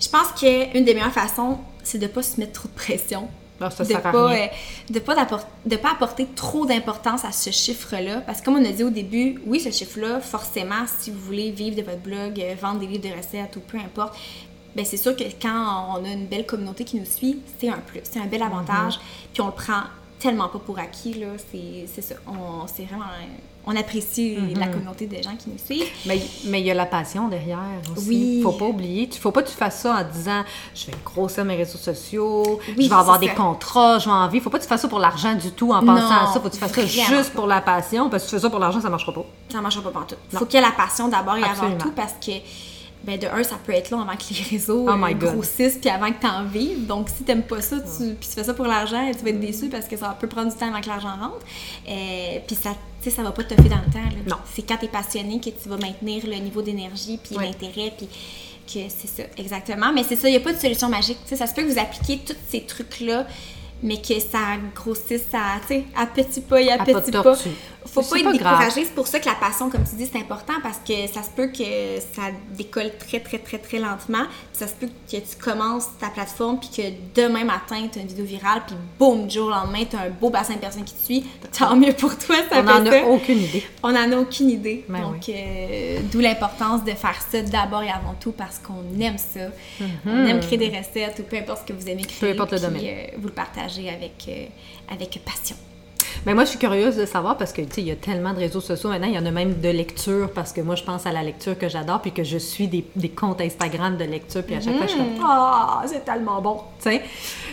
A: Je pense qu'une des meilleures façons, c'est de pas se mettre trop de pression.
B: Alors, ça
A: de
B: à
A: pas, euh, de pas de pas apporter trop d'importance à ce chiffre-là parce que comme on a dit au début oui ce chiffre-là forcément si vous voulez vivre de votre blog euh, vendre des livres de recettes ou peu importe ben c'est sûr que quand on a une belle communauté qui nous suit c'est un plus c'est un bel avantage
B: Mm-hmm.
A: puis on le prend tellement pas pour acquis là c'est c'est ça on vraiment on apprécie
B: Mm-hmm.
A: la communauté de gens qui nous suivent
B: Mais mais il y a la passion derrière aussi.
A: Oui.
B: Faut pas oublier. Tu faut pas que tu fasses ça en disant je vais grossir mes réseaux sociaux,
A: Oui,
B: je vais avoir des
A: ça.
B: contrats, je vais en vivre. Faut pas que tu fasses ça pour l'argent du tout en pensant à ça. Faut que tu fasses ça juste pour la passion. Parce que si tu fais ça pour l'argent, ça marchera pas.
A: ça marchera pas partout. Faut qu'il y ait la passion d'abord et
B: Absolument.
A: avant tout parce que ben de un ça peut être long avant que les réseaux
B: Oh
A: euh, grossissent puis avant que t'en vives. Donc si t'aimes pas ça, tu puis tu fais ça pour l'argent, tu vas être déçu parce que ça peut prendre du temps avant que l'argent rentre. Euh, puis ça tu sais ça va pas te faire dans le temps. là.
B: Non.
A: C'est quand t'es passionné que tu vas maintenir le niveau d'énergie puis
B: Ouais.
A: l'intérêt puis que c'est ça exactement. Mais c'est ça, il y a pas de solution magique. Tu sais ça se peut que vous appliquiez tous ces trucs là mais que ça grossisse à, tu sais, à petits pas et à,
B: À
A: petits pas. Faut pas être découragé. C'est pour ça que la passion, comme tu dis, c'est important parce que ça se peut que ça décolle très, très, très, très lentement. Puis ça se peut que tu commences ta plateforme puis que demain matin, tu as une vidéo virale puis boum, du jour au lendemain, tu as un beau bassin de personnes qui te suivent. Tant mieux pour toi, ça
B: On n'en a aucune idée.
A: On n'en a aucune idée.
B: Ben
A: Donc, euh, d'où l'importance de faire ça d'abord et avant tout parce qu'on aime ça. On aime créer des recettes ou peu importe ce que vous aimez créer.
B: Mm-hmm. importe le
A: puis,
B: domaine.
A: euh, vous le partagez avec, euh, avec passion.
B: Mais moi, je suis curieuse de savoir parce que, tu sais, il y a tellement de réseaux sociaux maintenant. Il y en a même de lecture parce que moi, je pense à la lecture que j'adore puis que je suis des, des comptes Instagram de lecture. Puis à chaque fois, je suis comme, ah, c'est tellement bon, tu sais.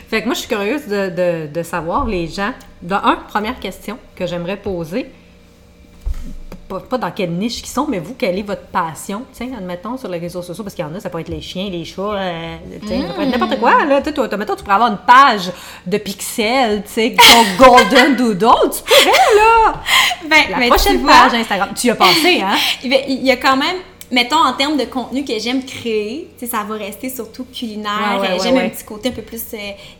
B: Fait que moi, je suis curieuse de, de- de savoir les gens. Dans un, première question que j'aimerais poser. Pas, pas dans quelle niche qu'ils sont, mais vous, quelle est votre passion, sais, admettons, sur les réseaux sociaux, parce qu'il y en a, ça peut être les chiens, les chats, euh, ça peut être n'importe quoi, là, tu mettons, tu pourrais avoir une page de pixels, tu sais, Golden Doodle, tu pourrais, là!
A: Ben,
B: La
A: mais
B: prochaine
A: tu vois,
B: page Instagram, tu y as pensé, hein?
A: Il y a quand même, mettons, en termes de contenu que j'aime créer, tu ça va rester surtout culinaire.
B: Ouais, ouais, ouais,
A: j'aime
B: ouais.
A: un petit côté un peu plus, euh,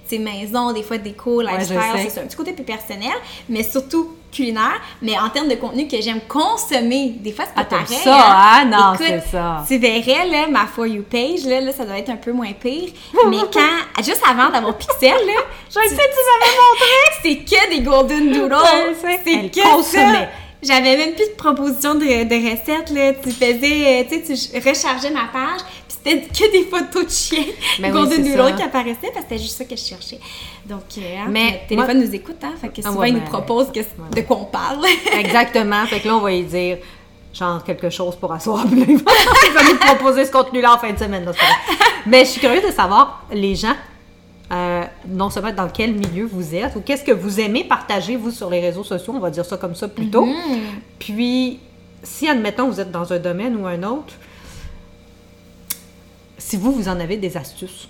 A: tu maison, des fois déco, lifestyle, c'est. Un petit côté plus personnel, mais surtout culinaire. Mais en termes de contenu que j'aime consommer, des fois, c'est pas
B: Ah,
A: pareil.
B: ça, hein? Non,
A: Écoute,
B: c'est ça.
A: Tu verrais, là, ma For You page, là, là, ça doit être un peu moins pire. mais quand, juste avant d'avoir Pixel, là,
B: Je le sais, tu m'avais montré!
A: c'est que des Golden Doodles. C'est que ça. J'avais même plus de propositions de, de recettes, là. Tu faisais, euh, tu sais, tu rechargeais ma page, puis c'était que des photos de chiens
B: Ben oui, ça.
A: qui apparaissaient, parce que c'était juste ça que je cherchais. Donc, euh, hein,
B: Mais
A: notre téléphone nous écoute, hein, fait que
B: Ah
A: souvent,
B: ouais,
A: il nous
B: ben,
A: propose que- de quoi on parle.
B: Exactement. Fait que là, on va y dire, genre, quelque chose pour asseoir. Il va nous proposer ce contenu-là en fin de semaine. là. Mais je suis curieuse de savoir, les gens, euh, non seulement dans quel milieu vous êtes, ou qu'est-ce que vous aimez partager, vous, sur les réseaux sociaux, on va dire ça comme ça plutôt.
A: Mhm.
B: Puis, si, admettons, vous êtes dans un domaine ou un autre, si vous, vous en avez des astuces.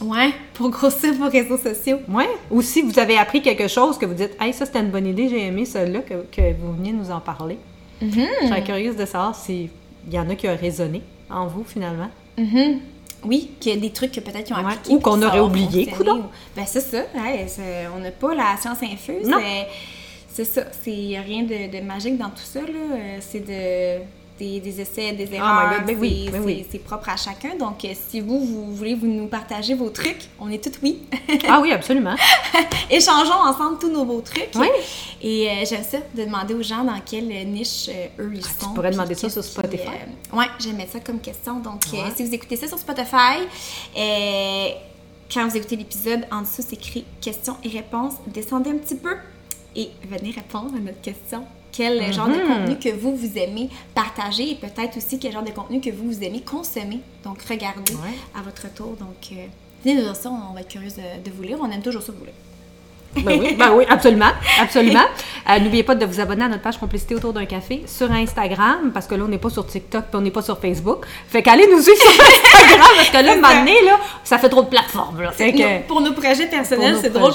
A: ouais, pour grossir vos réseaux sociaux.
B: Ouais. Ou si vous avez appris quelque chose que vous dites, hey, ça c'était une bonne idée, j'ai aimé celle-là, que, que vous veniez nous en parler. Je serais curieuse de savoir s'il y en a qui ont résonné en vous finalement.
A: Mhm. Oui, qu'il y a des trucs que peut-être qu'ils ont
B: Ouais,
A: appliqués.
B: ou qu'on aurait oublié,
A: ou- Ben, c'est ça. ouais, c'est- on n'a pas la science infuse.
B: Non.
A: mais C'est ça. Il n'y a rien de, de magique dans tout ça. Euh, C'est de, des, des essais, des
B: my
A: erreurs.
B: Ben oui,
A: c'est-
B: ben oui.
A: c'est- propre à chacun. Donc, euh, si vous, vous voulez vous nous partager vos trucs, on est toutes oui.
B: Ah oui, absolument.
A: Échangeons ensemble tous nos beaux trucs.
B: Oui.
A: Et euh, j'aime ça, de demander aux gens dans quelle niche euh, eux ils
B: Ah, tu
A: sont.
B: pourrais
A: puis
B: demander ça sur Spotify.
A: euh, ouais, j'aimais ça comme question. Donc, euh,
B: Ouais.
A: si vous écoutez ça sur Spotify, quand vous écoutez l'épisode, en dessous, c'est écrit questions et réponses. Descendez un petit peu et venez répondre à notre question. Quel genre de
B: Mhm.
A: contenu que vous, vous aimez partager et peut-être aussi quel genre de contenu que vous, vous aimez consommer. Donc, regardez
B: Ouais.
A: à votre tour. Donc, euh, venez nous dire ça, on va être curieuse de, de vous lire. On aime toujours ça vous lire.
B: Ben oui, ben oui, absolument, absolument. Euh, N'oubliez pas de vous abonner à notre page Complicité autour d'un café sur Instagram, parce que là, on n'est pas sur TikTok, puis on n'est pas sur Facebook. Fait qu'allez nous suivre sur Instagram, parce que là, donné, là, ça fait trop de plateformes, là. Que-
A: pour nos projets personnels, c'est drôle.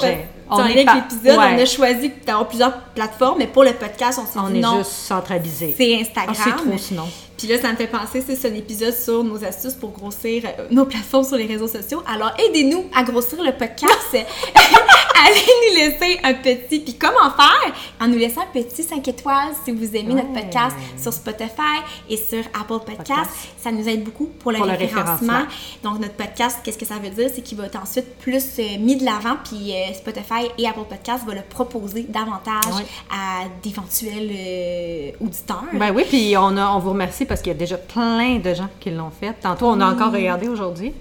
B: On
A: que,
B: est
A: avec
B: pas-
A: l'épisode,
B: ouais.
A: on a choisi d'avoir plusieurs plateformes, mais pour le podcast, on s'est
B: on
A: dit
B: est juste centralisé.
A: c'est
B: Ah,
A: Instagram.
B: c'est trop sinon.
A: Puis là, ça me fait penser, c'est un épisode sur nos astuces pour grossir euh, nos plateformes sur les réseaux sociaux. Alors, aidez-nous à grossir le podcast. Allez nous laisser un petit. Puis comment faire? En nous laissant un petit 5 étoiles si vous aimez notre podcast sur Spotify et sur Apple Podcast.
B: Podcast.
A: Ça nous aide beaucoup pour le
B: Pour le
A: référencement. Donc, notre podcast, qu'est-ce que ça veut dire? C'est qu'il va être ensuite plus euh, mis de l'avant, puis euh, Spotify et Apple Podcast va le proposer davantage
B: Ouais.
A: à d'éventuels euh, auditeurs.
B: Ben oui, puis on, a, on vous remercie parce qu'il y a déjà plein de gens qui l'ont fait. Tantôt, on a encore regardé aujourd'hui.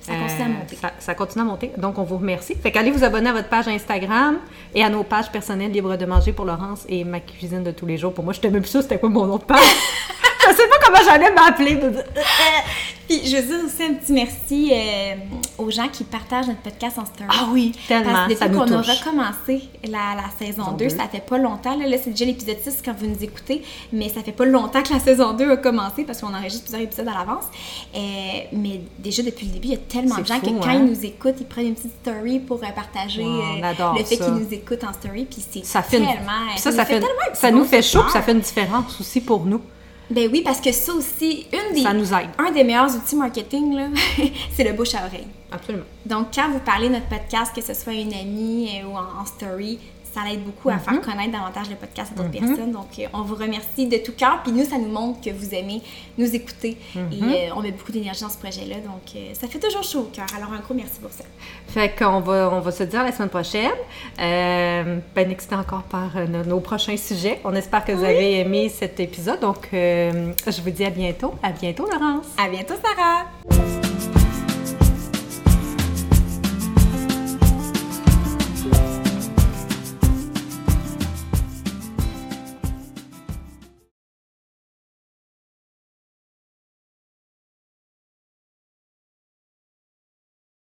A: Ça continue à monter.
B: Ça, ça continue à monter. Donc, on vous remercie. Fait qu'allez vous abonner à votre page Instagram et à nos pages personnelles Libre de manger pour Laurence et ma cuisine de tous les jours. Pour moi, je n'étais même plus sûre c'était quoi mon de page? je sais pas comment j'allais m'appeler.
A: Puis je veux dire aussi un petit merci euh, aux gens qui partagent notre podcast en story.
B: Ah oui, tellement,
A: Parce que
B: ça
A: depuis qu'on a recommencé la, la saison
B: Saison
A: 2,
B: deux.
A: ça fait pas longtemps. Là, Là, c'est déjà l'épisode 6 quand vous nous écoutez, mais ça fait pas longtemps que la saison 2 a commencé parce qu'on enregistre plusieurs épisodes à l'avance. Euh, mais déjà depuis le début, il y a tellement de gens
B: fou,
A: que quand
B: hein?
A: ils nous écoutent, ils prennent une petite story pour euh, partager le fait qu'ils nous écoutent en story. Puis c'est
B: Ça une- ça, fait,
A: tellement
B: ça nous fait chaud, puis ça fait une différence aussi pour nous.
A: Ben oui, parce que ça aussi, une des,
B: Ça nous aide.
A: un des meilleurs outils marketing, là, c'est le bouche à oreille.
B: Absolument.
A: Donc, quand vous parlez de notre podcast, que ce soit à une amie euh, ou en, en story, ça aide beaucoup à
B: Mhm.
A: faire connaître davantage le podcast à d'autres personnes. Donc, euh, on vous remercie de tout cœur. Puis nous, ça nous montre que vous aimez nous écouter.
B: Mhm.
A: Et euh, on met beaucoup d'énergie dans ce projet-là. Donc, euh, ça fait toujours chaud au cœur. Alors, un gros merci pour ça.
B: Fait qu'on va, on va se dire la semaine prochaine. Euh, ben excité encore par nos, nos prochains sujets. On espère que vous avez aimé cet épisode. Donc, je vous dis à bientôt. À bientôt, Laurence.
A: À bientôt, Sarah!